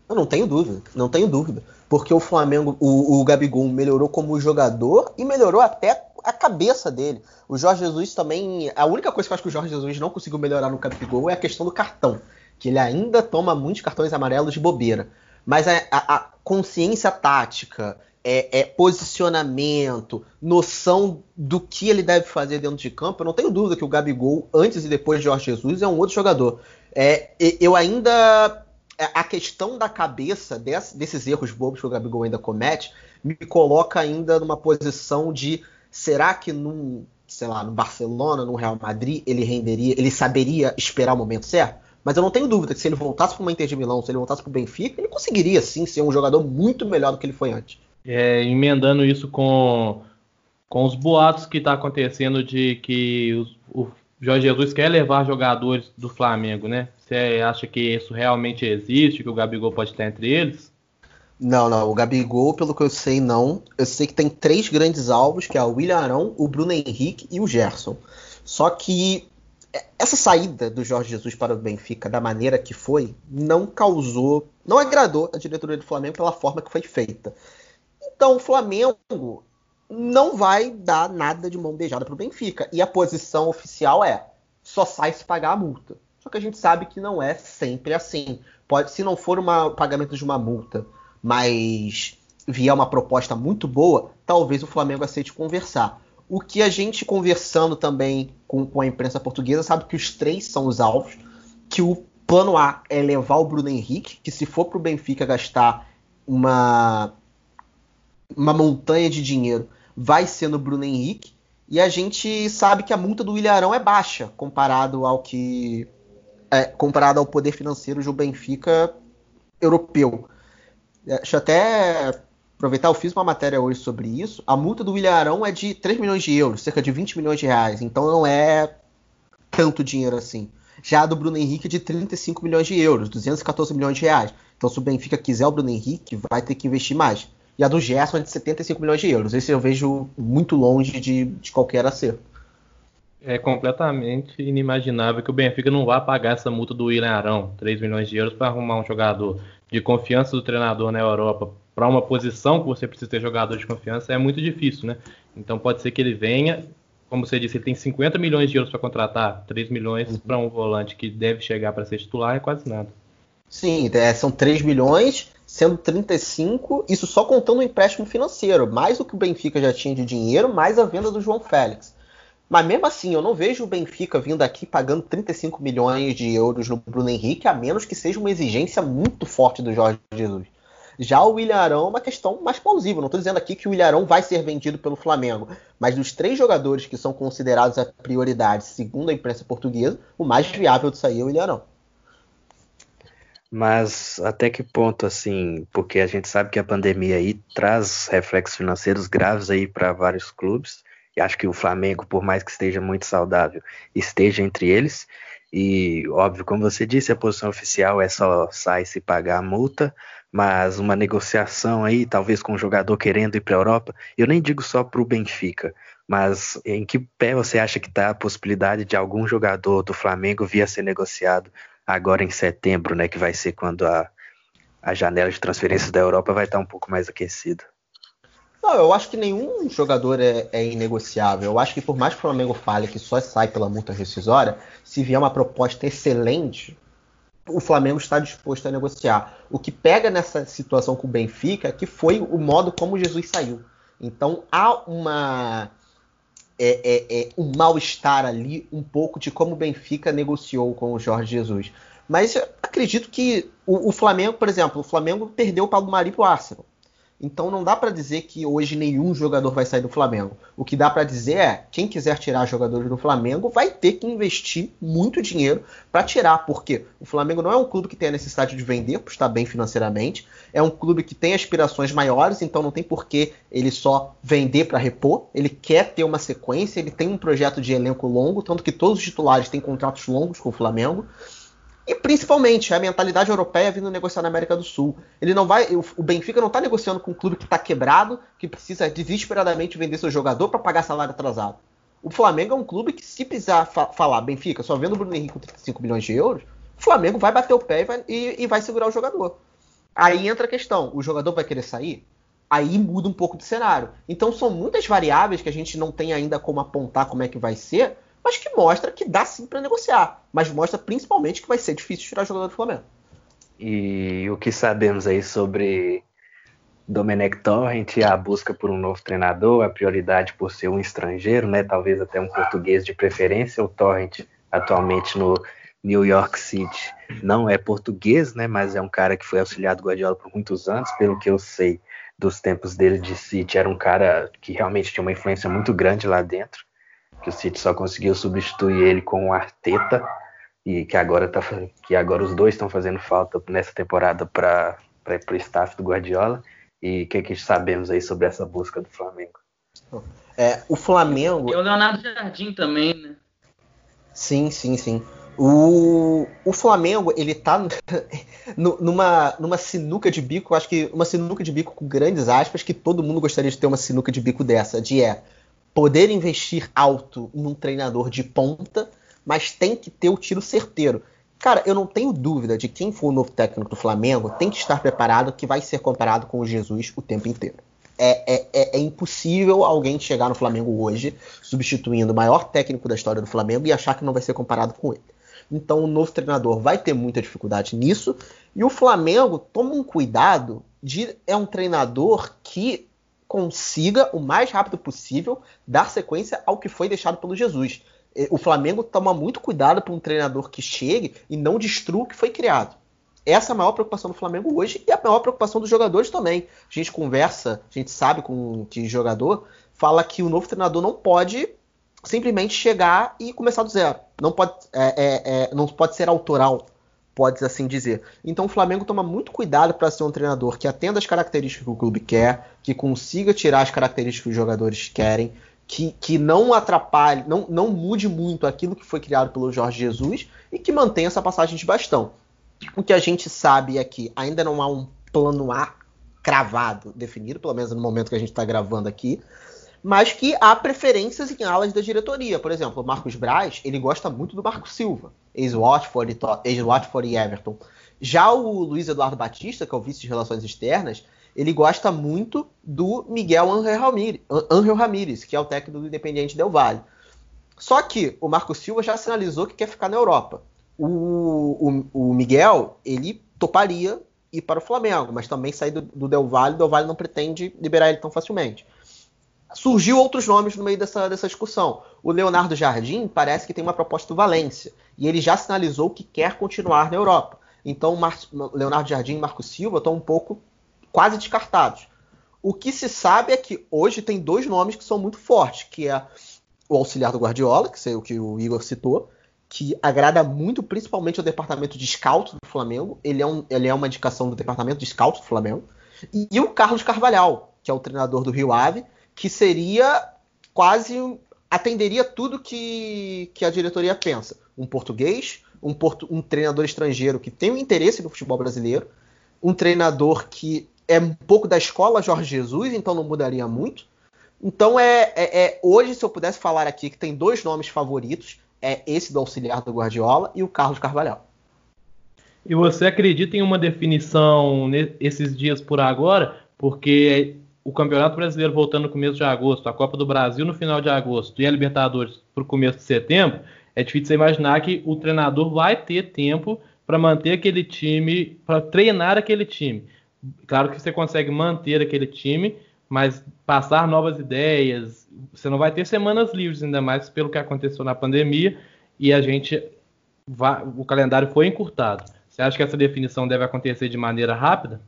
Eu não tenho dúvida, não tenho dúvida porque o Flamengo, o, o Gabigol melhorou como jogador e melhorou até a cabeça dele. O Jorge Jesus também. A única coisa que eu acho que o Jorge Jesus não conseguiu melhorar no Gabigol é a questão do cartão. Que ele ainda toma muitos cartões amarelos de bobeira. Mas a, a, a consciência tática, é, é, posicionamento, noção do que ele deve fazer dentro de campo, eu não tenho dúvida que o Gabigol, antes e depois de Jorge Jesus, é um outro jogador. É, eu ainda a questão da cabeça desse, desses erros bobos que o Gabigol ainda comete me coloca ainda numa posição de será que num, sei lá, no Barcelona, no Real Madrid, ele renderia, ele saberia esperar o momento certo? Mas eu não tenho dúvida que se ele voltasse para uma Inter de Milão, se ele voltasse para o Benfica, ele conseguiria sim ser um jogador muito melhor do que ele foi antes. É, emendando isso com, com os boatos que está acontecendo de que os, o Jorge Jesus quer levar jogadores do Flamengo, né? Você acha que isso realmente existe, que o Gabigol pode estar entre eles? Não, não. O Gabigol, pelo que eu sei, não. Eu sei que tem três grandes alvos, que é o William Arão, o Bruno Henrique e o Gerson. Só que essa saída do Jorge Jesus para o Benfica da maneira que foi não causou, não agradou a diretoria do Flamengo pela forma que foi feita. Então o Flamengo não vai dar nada de mão beijada para o Benfica. E a posição oficial é só sai se pagar a multa. Só que a gente sabe que não é sempre assim. Pode, se não for o pagamento de uma multa, mas vier uma proposta muito boa, talvez o Flamengo aceite conversar. O que a gente conversando também com, com a imprensa portuguesa sabe que os três são os alvos, que o plano A é levar o Bruno Henrique, que se for para o Benfica gastar uma, uma montanha de dinheiro, vai ser no Bruno Henrique E a gente sabe que a multa do Ilharão é baixa comparado ao que é, comparado ao poder financeiro do Benfica europeu. É, deixa eu até aproveitar, eu fiz uma matéria hoje sobre isso. A multa do Ilharão é de 3 milhões de euros, cerca de 20 milhões de reais. Então não é tanto dinheiro assim. Já a do Bruno Henrique é de 35 milhões de euros, 214 milhões de reais. Então se o Benfica quiser o Bruno Henrique, vai ter que investir mais. E a do Gerson é de 75 milhões de euros. Esse eu vejo muito longe de, de qualquer acerto. É completamente inimaginável que o Benfica não vá pagar essa multa do William Arão, 3 milhões de euros, para arrumar um jogador de confiança do treinador na Europa para uma posição que você precisa ter jogador de confiança é muito difícil, né? Então pode ser que ele venha, como você disse, ele tem 50 milhões de euros para contratar, 3 milhões uhum. para um volante que deve chegar para ser titular é quase nada. Sim, é, são 3 milhões, sendo 35, isso só contando o empréstimo financeiro, mais o que o Benfica já tinha de dinheiro, mais a venda do João Félix. Mas mesmo assim, eu não vejo o Benfica vindo aqui pagando 35 milhões de euros no Bruno Henrique, a menos que seja uma exigência muito forte do Jorge Jesus. Já o William Arão é uma questão mais plausível. Não estou dizendo aqui que o William Arão vai ser vendido pelo Flamengo, mas dos três jogadores que são considerados a prioridade, segundo a imprensa portuguesa, o mais viável de sair é o William Arão. Mas até que ponto, assim, porque a gente sabe que a pandemia aí traz reflexos financeiros graves aí para vários clubes, e acho que o Flamengo, por mais que esteja muito saudável, esteja entre eles. E, óbvio, como você disse, a posição oficial é só sai se pagar a multa, mas uma negociação aí, talvez com o jogador querendo ir para a Europa, eu nem digo só para o Benfica, mas em que pé você acha que está a possibilidade de algum jogador do Flamengo vir a ser negociado agora em setembro, né, que vai ser quando a, a janela de transferências da Europa vai estar um pouco mais aquecida? Não, eu acho que nenhum jogador é, é, inegociável. Eu acho que por mais que o Flamengo fale que só sai pela multa rescisória, se vier uma proposta excelente, o Flamengo está disposto a negociar. O que pega nessa situação com o Benfica é que foi o modo como Jesus saiu. Então há uma é, é, é um mal-estar ali, um pouco de como o Benfica negociou com o Jorge Jesus. Mas acredito que o, o Flamengo, por exemplo, o Flamengo perdeu o Paulo Mari o Arsenal. Então não dá para dizer que hoje nenhum jogador vai sair do Flamengo. O que dá para dizer é, quem quiser tirar jogadores do Flamengo vai ter que investir muito dinheiro para tirar, porque o Flamengo não é um clube que tem a necessidade de vender por estar bem financeiramente, é um clube que tem aspirações maiores, então não tem por que ele só vender para repor, ele quer ter uma sequência, ele tem um projeto de elenco longo, tanto que todos os titulares têm contratos longos com o Flamengo. E principalmente a mentalidade europeia vindo negociar na América do Sul. Ele não vai, o Benfica não está negociando com um clube que está quebrado, que precisa desesperadamente vender seu jogador para pagar salário atrasado. O Flamengo é um clube que se precisar fa falar Benfica só vendo o Bruno Henrique com 35 milhões de euros, o Flamengo vai bater o pé e vai, e, e vai segurar o jogador. Aí entra a questão: o jogador vai querer sair? Aí muda um pouco do cenário. Então são muitas variáveis que a gente não tem ainda como apontar como é que vai ser, mas que mostra que dá sim para negociar. Mas mostra principalmente que vai ser difícil tirar jogador do Flamengo. E o que sabemos aí sobre Domenech Torrent a busca por um novo treinador, a prioridade por ser um estrangeiro, né? Talvez até um português de preferência. O Torrent atualmente no New York City não é português, né? Mas é um cara que foi auxiliado do Guardiola por muitos anos, pelo que eu sei dos tempos dele de City, era um cara que realmente tinha uma influência muito grande lá dentro que o City só conseguiu substituir ele com o Arteta e que agora, tá, que agora os dois estão fazendo falta nessa temporada para o staff do Guardiola. E o que, que sabemos aí sobre essa busca do Flamengo? É, o Flamengo. E o Leonardo Jardim também, né? Sim, sim, sim. O, o Flamengo, ele tá numa, numa sinuca de bico, acho que uma sinuca de bico com grandes aspas, que todo mundo gostaria de ter uma sinuca de bico dessa, de é poder investir alto num treinador de ponta, mas tem que ter o tiro certeiro. Cara, eu não tenho dúvida de quem for o novo técnico do Flamengo tem que estar preparado que vai ser comparado com o Jesus o tempo inteiro. É, é, é, é, impossível alguém chegar no Flamengo hoje, substituindo o maior técnico da história do Flamengo, e achar que não vai ser comparado com ele. Então o novo treinador vai ter muita dificuldade nisso. E o Flamengo toma um cuidado de. É um treinador que consiga o mais rápido possível dar sequência ao que foi deixado pelo Jesus. O Flamengo toma muito cuidado para um treinador que chegue e não destrua o que foi criado. Essa é a maior preocupação do Flamengo hoje e a maior preocupação dos jogadores também. A gente conversa, a gente sabe com que jogador fala que o novo treinador não pode simplesmente chegar e começar do zero. Não pode, é, é, é, não pode ser autoral, pode assim dizer. Então o Flamengo toma muito cuidado para ser um treinador que atenda as características que o clube quer, que consiga tirar as características que os jogadores querem, que, que não atrapalhe, não, não mude muito aquilo que foi criado pelo Jorge Jesus e que mantenha essa passagem de bastão. O que a gente sabe é que ainda não há um plano A cravado, definido, pelo menos no momento que a gente está gravando aqui, mas que há preferências em alas da diretoria. Por exemplo, o Marcos Braz, ele gosta muito do Marco Silva, ex-Watford ex e Everton. Já o Luiz Eduardo Batista, que é o vice de Relações Externas, ele gosta muito do Miguel Angel Ramírez, que é o técnico do Independiente Del Valle. Só que o Marco Silva já sinalizou que quer ficar na Europa. O, o, o Miguel, ele toparia ir para o Flamengo, mas também sair do, do Del Valle, o Del Valle não pretende liberar ele tão facilmente surgiu outros nomes no meio dessa, dessa discussão. O Leonardo Jardim parece que tem uma proposta do Valência e ele já sinalizou que quer continuar na Europa. Então, Mar Leonardo Jardim e Marco Silva estão um pouco quase descartados. O que se sabe é que hoje tem dois nomes que são muito fortes, que é o auxiliar do Guardiola, que é o que o Igor citou, que agrada muito, principalmente ao departamento de scout do Flamengo. Ele é, um, ele é uma indicação do departamento de scout do Flamengo. E, e o Carlos Carvalhal, que é o treinador do Rio Ave, que seria quase atenderia tudo que, que a diretoria pensa. Um português, um, portu, um treinador estrangeiro que tem um interesse no futebol brasileiro, um treinador que é um pouco da escola Jorge Jesus, então não mudaria muito. Então é, é, é, hoje se eu pudesse falar aqui que tem dois nomes favoritos, é esse do auxiliar do Guardiola e o Carlos Carvalhal. E você acredita em uma definição nesses dias por agora? Porque o Campeonato Brasileiro voltando no começo de agosto, a Copa do Brasil no final de agosto e a Libertadores para o começo de setembro, é difícil você imaginar que o treinador vai ter tempo para manter aquele time, para treinar aquele time. Claro que você consegue manter aquele time, mas passar novas ideias, você não vai ter semanas livres, ainda mais pelo que aconteceu na pandemia e a gente vai, o calendário foi encurtado. Você acha que essa definição deve acontecer de maneira rápida?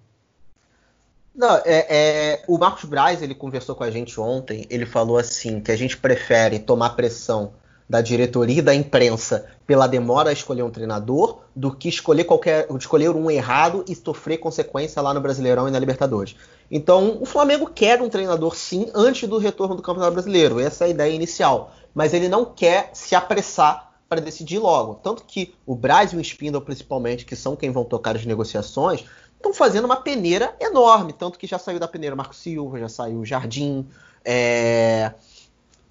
Não, é, é, o Marcos Braz ele conversou com a gente ontem. Ele falou assim que a gente prefere tomar pressão da diretoria e da imprensa pela demora a escolher um treinador do que escolher qualquer escolher um errado e sofrer consequência lá no Brasileirão e na Libertadores. Então, o Flamengo quer um treinador sim antes do retorno do Campeonato Brasileiro. Essa é a ideia inicial, mas ele não quer se apressar para decidir logo. Tanto que o Braz e o Spindle, principalmente, que são quem vão tocar as negociações, estão fazendo uma peneira enorme. Tanto que já saiu da peneira Marco Silva, já saiu o Jardim. É,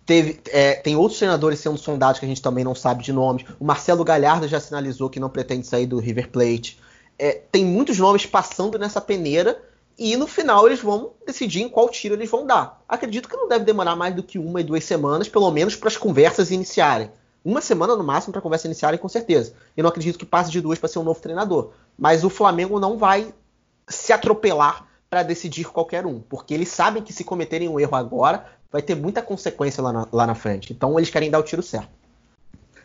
teve, é, tem outros treinadores sendo sondados que a gente também não sabe de nomes. O Marcelo Galhardo já sinalizou que não pretende sair do River Plate. É, tem muitos nomes passando nessa peneira e no final eles vão decidir em qual tiro eles vão dar. Acredito que não deve demorar mais do que uma e duas semanas, pelo menos para as conversas iniciarem. Uma semana no máximo para a conversa iniciarem, com certeza. Eu não acredito que passe de duas para ser um novo treinador. Mas o Flamengo não vai se atropelar para decidir qualquer um, porque eles sabem que se cometerem um erro agora, vai ter muita consequência lá na, lá na frente. Então eles querem dar o tiro certo.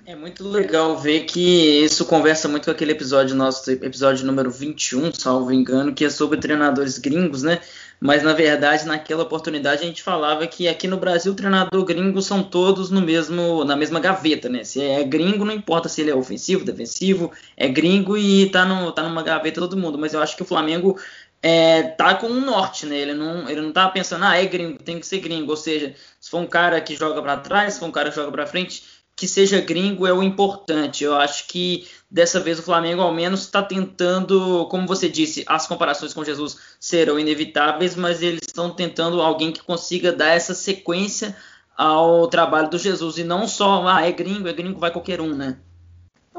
É muito legal ver que isso conversa muito com aquele episódio nosso, episódio número 21, salvo engano, que é sobre treinadores gringos, né? Mas na verdade, naquela oportunidade a gente falava que aqui no Brasil treinador gringo são todos no mesmo na mesma gaveta, né? Se é gringo, não importa se ele é ofensivo, defensivo, é gringo e tá, no, tá numa gaveta todo mundo. Mas eu acho que o Flamengo é, tá com um norte, né? Ele não, ele não tá pensando, ah, é gringo, tem que ser gringo. Ou seja, se for um cara que joga para trás, se for um cara que joga para frente, que seja gringo é o importante. Eu acho que dessa vez o Flamengo ao menos está tentando, como você disse, as comparações com Jesus serão inevitáveis, mas eles estão tentando alguém que consiga dar essa sequência ao trabalho do Jesus e não só, ah, é gringo, é gringo, vai qualquer um, né?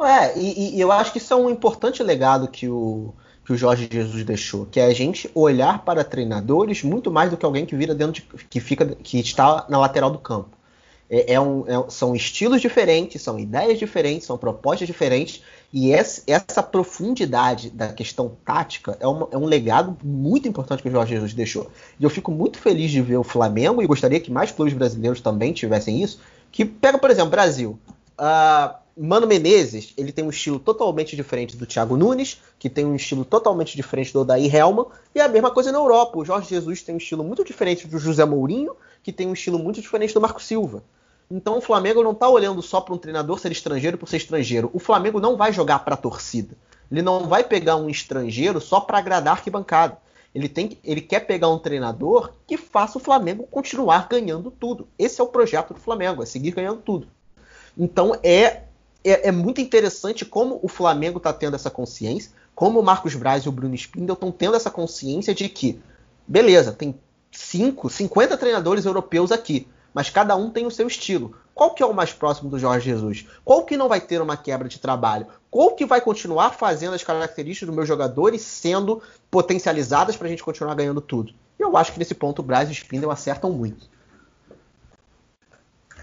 É, e, e eu acho que isso é um importante legado que o, que o Jorge Jesus deixou, que é a gente olhar para treinadores muito mais do que alguém que vira dentro de, que fica que está na lateral do campo. É, é um, é, são estilos diferentes, são ideias diferentes, são propostas diferentes, e essa, essa profundidade da questão tática é, uma, é, um legado muito importante que o Jorge Jesus deixou. E eu fico muito feliz de ver o Flamengo, e gostaria que mais clubes brasileiros também tivessem isso, que pega, por exemplo, Brasil. Uh, Mano Menezes, ele tem um estilo totalmente diferente do Thiago Nunes, que tem um estilo totalmente diferente do Odair Helman, e a mesma coisa na Europa. O Jorge Jesus tem um estilo muito diferente do José Mourinho, que tem um estilo muito diferente do Marco Silva. Então o Flamengo não está olhando só para um treinador ser estrangeiro por ser estrangeiro. O Flamengo não vai jogar para a torcida. Ele não vai pegar um estrangeiro só para agradar arquibancada. Ele, tem, ele quer pegar um treinador que faça o Flamengo continuar ganhando tudo. Esse é o projeto do Flamengo, é seguir ganhando tudo. Então é, é, é muito interessante como o Flamengo está tendo essa consciência, como o Marcos Braz e o Bruno Spindel estão tendo essa consciência de que, beleza, tem 5, 50 treinadores europeus aqui mas cada um tem o seu estilo. Qual que é o mais próximo do Jorge Jesus? Qual que não vai ter uma quebra de trabalho? Qual que vai continuar fazendo as características dos meus jogadores sendo potencializadas para a gente continuar ganhando tudo? Eu acho que nesse ponto o Braz e o Spindle acertam muito.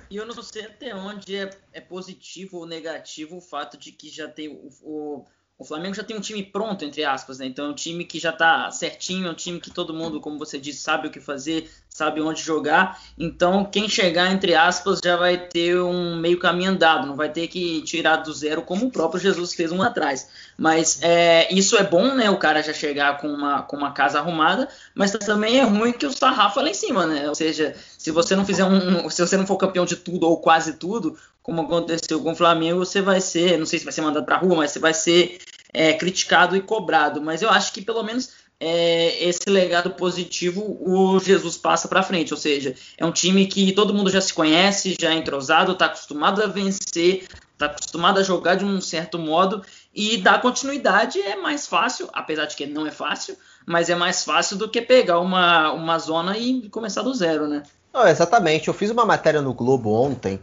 E eu não sei até onde é, é, positivo ou negativo o fato de que já tem o, o o Flamengo já tem um time pronto, entre aspas, né? Então é um time que já está certinho, é um time que todo mundo, como você disse, sabe o que fazer, sabe onde jogar. Então quem chegar, entre aspas, já vai ter um meio caminho andado, não vai ter que tirar do zero como o próprio Jesus fez um atrás. Mas é, isso é bom, né? O cara já chegar com uma, com uma casa arrumada, mas também é ruim que o sarrafo é lá em cima, né? Ou seja, se você não fizer um. Se você não for campeão de tudo ou quase tudo, como aconteceu com o Flamengo, você vai ser, não sei se vai ser mandado para a rua, mas você vai ser é, criticado e cobrado. Mas eu acho que pelo menos é, esse legado positivo o Jesus passa para frente. Ou seja, é um time que todo mundo já se conhece, já é entrosado, está acostumado a vencer, está acostumado a jogar de um certo modo e dar continuidade é mais fácil, apesar de que não é fácil, mas é mais fácil do que pegar uma, uma zona e começar do zero, né? Não, exatamente. Eu fiz uma matéria no Globo ontem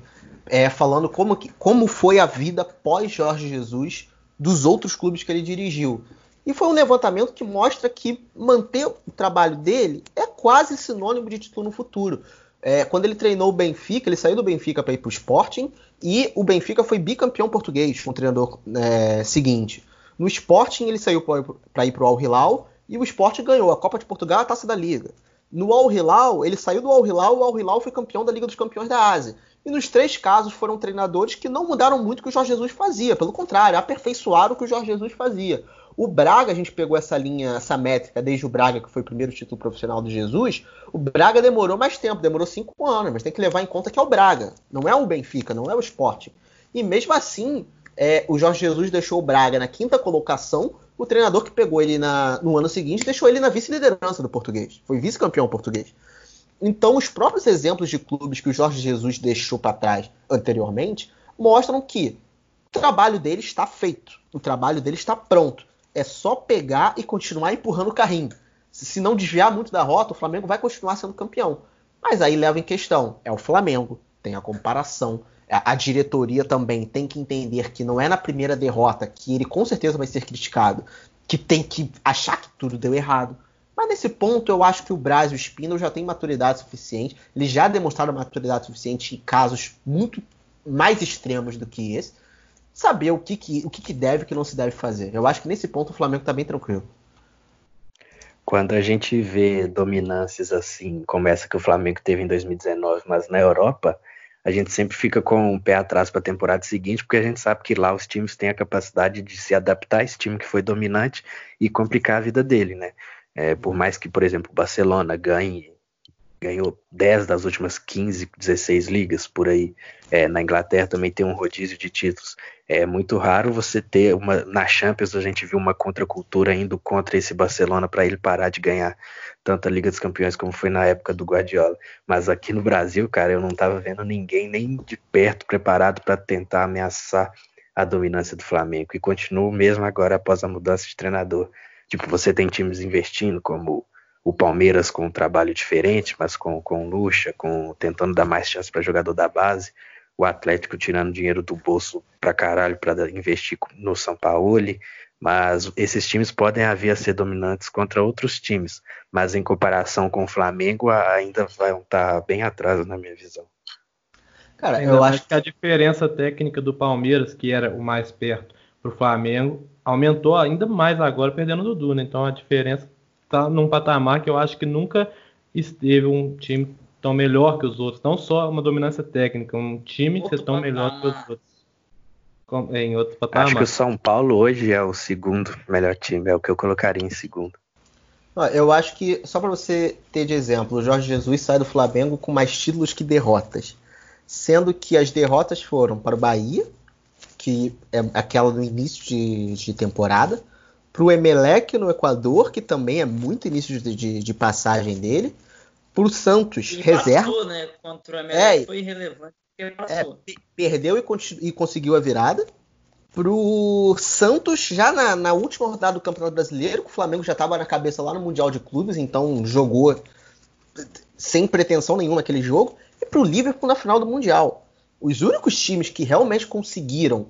é, falando como, que, como foi a vida pós Jorge Jesus dos outros clubes que ele dirigiu. E foi um levantamento que mostra que manter o trabalho dele é quase sinônimo de título no futuro. É, quando ele treinou o Benfica, ele saiu do Benfica para ir para o Sporting e o Benfica foi bicampeão português com o treinador é, seguinte. No Sporting ele saiu para ir para o Al Hilal e o Sporting ganhou a Copa de Portugal e a Taça da Liga. No Al Hilal, ele saiu do Al Hilal, o Al Hilal foi campeão da Liga dos Campeões da Ásia. E nos três casos foram treinadores que não mudaram muito o que o Jorge Jesus fazia, pelo contrário, aperfeiçoaram o que o Jorge Jesus fazia. O Braga, a gente pegou essa linha, essa métrica desde o Braga, que foi o primeiro título profissional do Jesus. O Braga demorou mais tempo, demorou cinco anos, mas tem que levar em conta que é o Braga, não é o Benfica, não é o Sport. E mesmo assim, é, o Jorge Jesus deixou o Braga na quinta colocação. O treinador que pegou ele na, no ano seguinte deixou ele na vice-liderança do português. Foi vice-campeão português. Então, os próprios exemplos de clubes que o Jorge Jesus deixou para trás anteriormente mostram que o trabalho dele está feito, o trabalho dele está pronto. É só pegar e continuar empurrando o carrinho. Se não desviar muito da rota, o Flamengo vai continuar sendo campeão. Mas aí leva em questão: é o Flamengo, tem a comparação. A diretoria também tem que entender que não é na primeira derrota que ele com certeza vai ser criticado, que tem que achar que tudo deu errado. Mas nesse ponto eu acho que o Braz e o Spindle já têm maturidade suficiente. Eles já demonstraram maturidade suficiente em casos muito mais extremos do que esse. Saber o que, que, o que, que deve e o que não se deve fazer. Eu acho que nesse ponto o Flamengo está bem tranquilo. Quando a gente vê dominâncias assim, como essa que o Flamengo teve em 2019, mas na Europa, a gente sempre fica com o pé atrás para a temporada seguinte, porque a gente sabe que lá os times têm a capacidade de se adaptar a esse time que foi dominante e complicar a vida dele, né? É, por mais que, por exemplo, o Barcelona ganhe, ganhou 10 das últimas 15, 16 ligas por aí. É, na Inglaterra também tem um rodízio de títulos. É muito raro você ter uma. Na Champions a gente viu uma contracultura indo contra esse Barcelona para ele parar de ganhar tanto a Liga dos Campeões como foi na época do Guardiola. Mas aqui no Brasil, cara, eu não estava vendo ninguém nem de perto preparado para tentar ameaçar a dominância do Flamengo. E continua mesmo agora após a mudança de treinador. Tipo, você tem times investindo, como o Palmeiras com um trabalho diferente, mas com, com luxa, com tentando dar mais chance para jogador da base. O Atlético tirando dinheiro do bolso para caralho para investir no São Paulo. Mas esses times podem haver a ser dominantes contra outros times, mas em comparação com o Flamengo ainda vão estar tá bem atrás na minha visão. Cara, eu acho que a diferença técnica do Palmeiras, que era o mais perto, para o Flamengo, aumentou ainda mais agora perdendo o Dudu, né? Então a diferença está num patamar que eu acho que nunca esteve um time tão melhor que os outros. Não só uma dominância técnica, um time outro ser tão patamar. melhor que os outros. Em outro patamar. Acho que o São Paulo hoje é o segundo melhor time, é o que eu colocaria em segundo. Eu acho que, só para você ter de exemplo, o Jorge Jesus sai do Flamengo com mais títulos que derrotas. sendo que as derrotas foram para o Bahia, que é aquela no início de, de temporada, para o Emelec no Equador, que também é muito início de, de, de passagem dele, para o Santos, e reserva. Passou, né? Contra o Emelec é, foi irrelevante. É, perdeu e, e, conseguiu a virada. Pro Santos, já na, na, última rodada do Campeonato Brasileiro, o Flamengo já estava na cabeça lá no Mundial de Clubes, então jogou sem pretensão nenhuma aquele jogo. E pro Liverpool na final do Mundial. Os únicos times que realmente conseguiram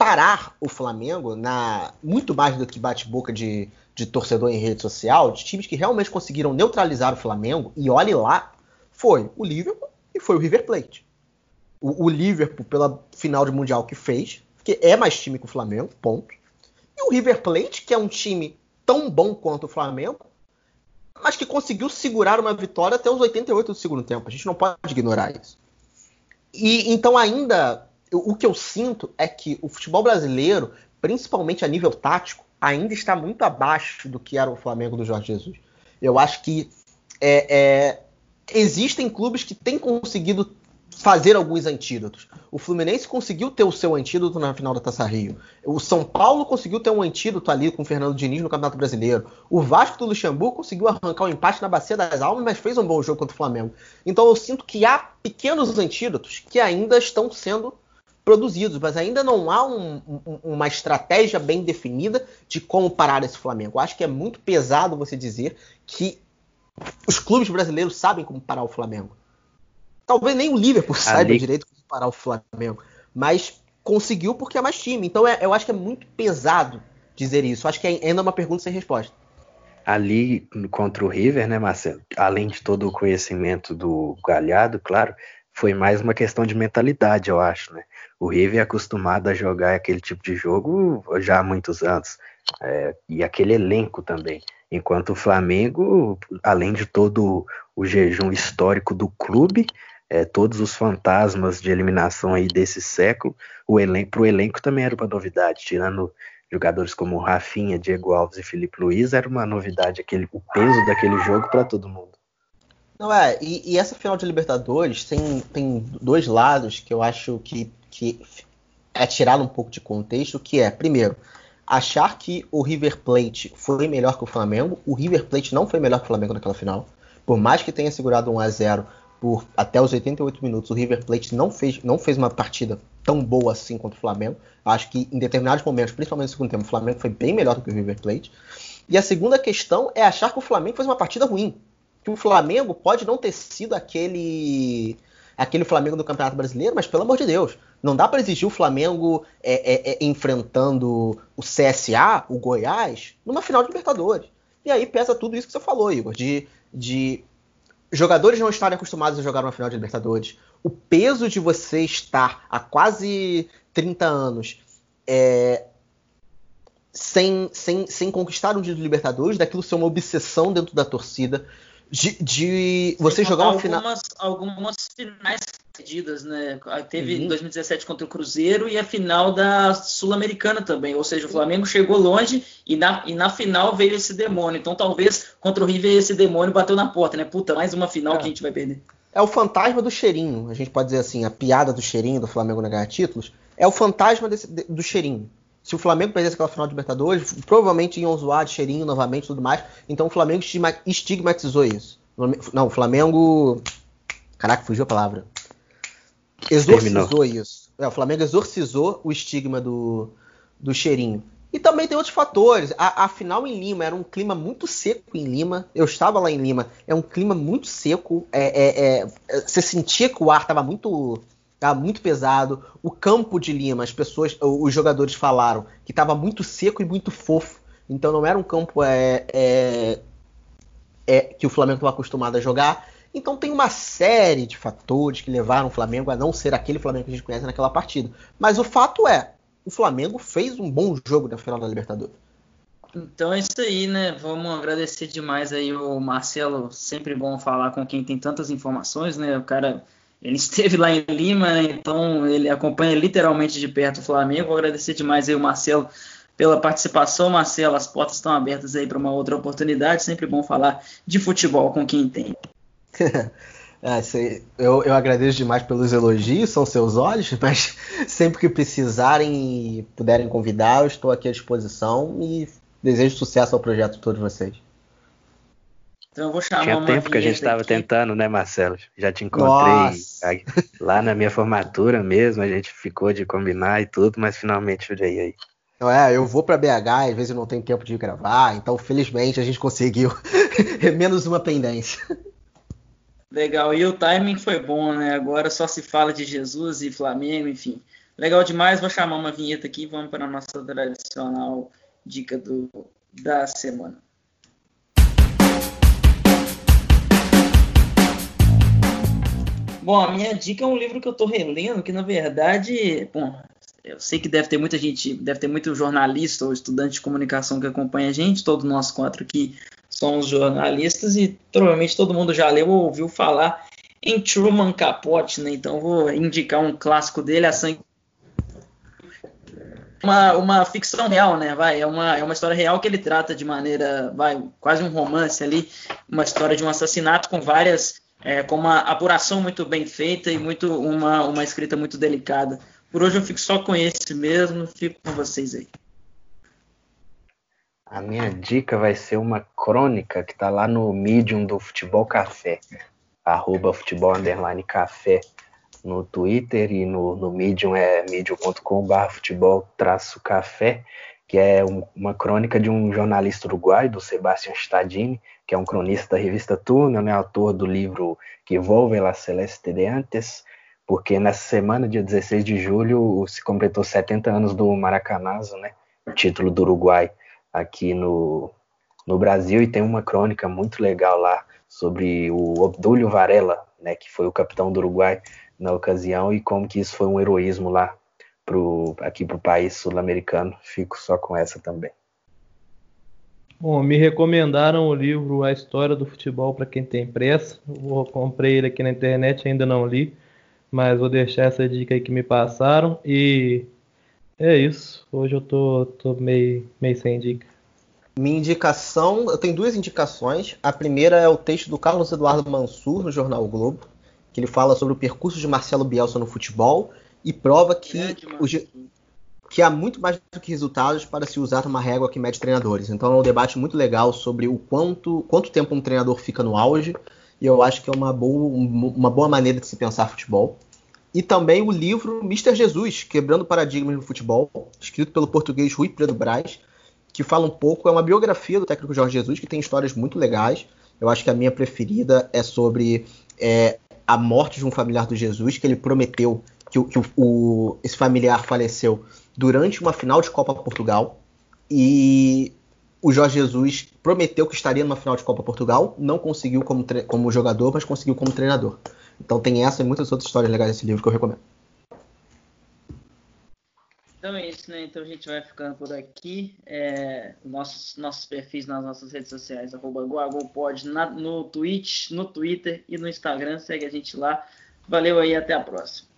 parar o Flamengo, na muito mais do que bate-boca de, de torcedor em rede social, de times que realmente conseguiram neutralizar o Flamengo, e olhe lá, foi o Liverpool e foi o River Plate. O, o Liverpool, pela final de Mundial que fez, que é mais time que o Flamengo, ponto. E o River Plate, que é um time tão bom quanto o Flamengo, mas que conseguiu segurar uma vitória até os 88 do segundo tempo. A gente não pode ignorar isso. E então ainda o que eu sinto é que o futebol brasileiro, principalmente a nível tático, ainda está muito abaixo do que era o Flamengo do Jorge Jesus. Eu acho que é, é, existem clubes que têm conseguido fazer alguns antídotos. O Fluminense conseguiu ter o seu antídoto na final da Taça Rio. O São Paulo conseguiu ter um antídoto ali com o Fernando Diniz no Campeonato Brasileiro. O Vasco do Luxemburgo conseguiu arrancar o um empate na Bacia das Almas, mas fez um bom jogo contra o Flamengo. Então eu sinto que há pequenos antídotos que ainda estão sendo produzidos, mas ainda não há um, um, uma estratégia bem definida de como parar esse Flamengo. Eu acho que é muito pesado você dizer que os clubes brasileiros sabem como parar o Flamengo. Talvez nem o Liverpool Ali... saiba direito como parar o Flamengo, mas conseguiu porque é mais time. Então é, eu acho que é muito pesado dizer isso. Eu acho que é ainda uma pergunta sem resposta. Ali contra o River, né, Marcelo? Além de todo o conhecimento do Galhardo, claro, foi mais uma questão de mentalidade, eu acho, né? O River é acostumado a jogar aquele tipo de jogo já há muitos anos. É, e aquele elenco também. Enquanto o Flamengo, além de todo o jejum histórico do clube, é, todos os fantasmas de eliminação aí desse século, o elenco, pro elenco também era uma novidade, tirando jogadores como Rafinha, Diego Alves e Felipe Luiz, era uma novidade aquele, o peso daquele jogo para todo mundo. Não é, e, e, essa final de Libertadores tem, tem dois lados que eu acho que, que é tirado um pouco de contexto, que é, primeiro, achar que o River Plate foi melhor que o Flamengo. O River Plate não foi melhor que o Flamengo naquela final. Por mais que tenha segurado 1 a 0 por até os 88 minutos, o River Plate não fez, não fez uma partida tão boa assim contra o Flamengo. Acho que em determinados momentos, principalmente no segundo tempo, o Flamengo foi bem melhor do que o River Plate. E a segunda questão é achar que o Flamengo fez uma partida ruim que o Flamengo pode não ter sido aquele aquele Flamengo do Campeonato Brasileiro, mas pelo amor de Deus, não dá para exigir o Flamengo é, é, é, enfrentando o CSA, o Goiás, numa final de Libertadores. E aí pesa tudo isso que você falou, Igor, de, de jogadores não estarem acostumados a jogar uma final de Libertadores, o peso de você estar há quase 30 anos é, sem, sem, sem conquistar um título de Libertadores, daquilo ser uma obsessão dentro da torcida, de, de você jogar uma final. Algumas finais perdidas, né? Teve uhum. em 2017 contra o Cruzeiro e a final da Sul-Americana também. Ou seja, o Flamengo chegou longe e na, e na final veio esse demônio. Então talvez contra o River esse demônio bateu na porta, né? Puta, mais uma final é. que a gente vai perder. É o fantasma do cheirinho, a gente pode dizer assim, a piada do cheirinho do Flamengo na ganhar títulos. É o fantasma desse, do cheirinho. Se o Flamengo perdesse aquela final de Libertadores, provavelmente iam zoar de cheirinho novamente e tudo mais. Então o Flamengo estigmatizou isso. Não, o Flamengo. Caraca, fugiu a palavra. Exorcizou Terminou. isso. É, o Flamengo exorcizou o estigma do, do cheirinho. E também tem outros fatores. A, a, final em Lima era um clima muito seco em Lima. Eu estava lá em Lima. É um clima muito seco. É, é, é, você sentia que o ar estava muito Tá muito pesado. O campo de Lima, as pessoas, os jogadores falaram que estava muito seco e muito fofo. Então não era um campo é, é, é que o Flamengo estava acostumado a jogar. Então tem uma série de fatores que levaram o Flamengo a não ser aquele Flamengo que a gente conhece naquela partida. Mas o fato é, o Flamengo fez um bom jogo na final da Libertadores. Então é isso aí, né? Vamos agradecer demais aí o Marcelo. Sempre bom falar com quem tem tantas informações, né? O cara ele esteve lá em Lima, então ele acompanha literalmente de perto o Flamengo. Vou agradecer demais aí o Marcelo pela participação. Marcelo, as portas estão abertas aí para uma outra oportunidade. Sempre bom falar de futebol com quem tem. É, eu, eu agradeço demais pelos elogios, são seus olhos, mas sempre que precisarem e puderem convidar, eu estou aqui à disposição e desejo sucesso ao projeto de todos vocês. Então eu vou chamar Tinha tempo que a gente estava tentando, né, Marcelo? Já te encontrei lá na minha formatura mesmo, a gente ficou de combinar e tudo, mas finalmente veio aí. É, eu vou para BH, às vezes eu não tenho tempo de gravar, então felizmente a gente conseguiu menos uma pendência. Legal, e o timing foi bom, né? Agora só se fala de Jesus e Flamengo, enfim. Legal demais, vou chamar uma vinheta aqui e vamos para a nossa tradicional dica do, da semana. Bom, a minha dica é um livro que eu estou relendo, que na verdade, bom, eu sei que deve ter muita gente, deve ter muito jornalista ou estudante de comunicação que acompanha a gente, todos nós quatro aqui somos jornalistas e provavelmente todo mundo já leu ou ouviu falar em Truman Capote, né? Então vou indicar um clássico dele, a sangue uma, uma ficção real, né? Vai, é uma, é uma história real que ele trata de maneira, vai, quase um romance ali, uma história de um assassinato com várias, é, com uma apuração muito bem feita e muito uma, uma escrita muito delicada. Por hoje eu fico só com esse mesmo, fico com vocês aí. A minha dica vai ser uma crônica que está lá no Medium do Futebol Café, arroba futebol underline café no Twitter e no, no Medium é medium.com.br futebol traço café, que é um, uma crônica de um jornalista uruguaio, do Sebastião Stadini, que é um cronista da revista Túnel, né, autor do livro Que Volve la Celeste de Antes, porque nessa semana, dia 16 de julho, se completou 70 anos do Maracanazo, né, o título do Uruguai aqui no, no Brasil, e tem uma crônica muito legal lá sobre o Obdúlio Varela, né, que foi o capitão do Uruguai na ocasião e como que isso foi um heroísmo lá pro, aqui para o país sul-americano. Fico só com essa também. Bom, me recomendaram o livro A História do Futebol para quem tem pressa. Eu comprei ele aqui na internet, ainda não li, mas vou deixar essa dica aí que me passaram. E é isso. Hoje eu tô, tô meio, meio sem dica. Minha indicação, eu tenho duas indicações. A primeira é o texto do Carlos Eduardo Mansur no jornal o Globo que ele fala sobre o percurso de Marcelo Bielsa no futebol e prova que, o, que há muito mais do que resultados para se usar uma régua que mede treinadores. Então é um debate muito legal sobre o quanto, quanto tempo um treinador fica no auge, e eu acho que é uma boa, uma boa maneira de se pensar futebol. E também o livro Mister Jesus, Quebrando Paradigmas no Futebol, escrito pelo português Rui Pedro Braz, que fala um pouco, é uma biografia do técnico Jorge Jesus, que tem histórias muito legais. Eu acho que a minha preferida é sobre é, a morte de um familiar do Jesus, que ele prometeu que, o, que o, esse familiar faleceu durante uma final de Copa Portugal. E o Jorge Jesus prometeu que estaria numa final de Copa Portugal, não conseguiu como, como jogador, mas conseguiu como treinador. Então tem essa e muitas outras histórias legais nesse livro que eu recomendo. Então é isso, né? Então a gente vai ficando por aqui. É, nossos, nossos perfis nas nossas redes sociais, arroba GoagolPod, no Twitch, no Twitter e no Instagram. Segue a gente lá. Valeu aí, até a próxima.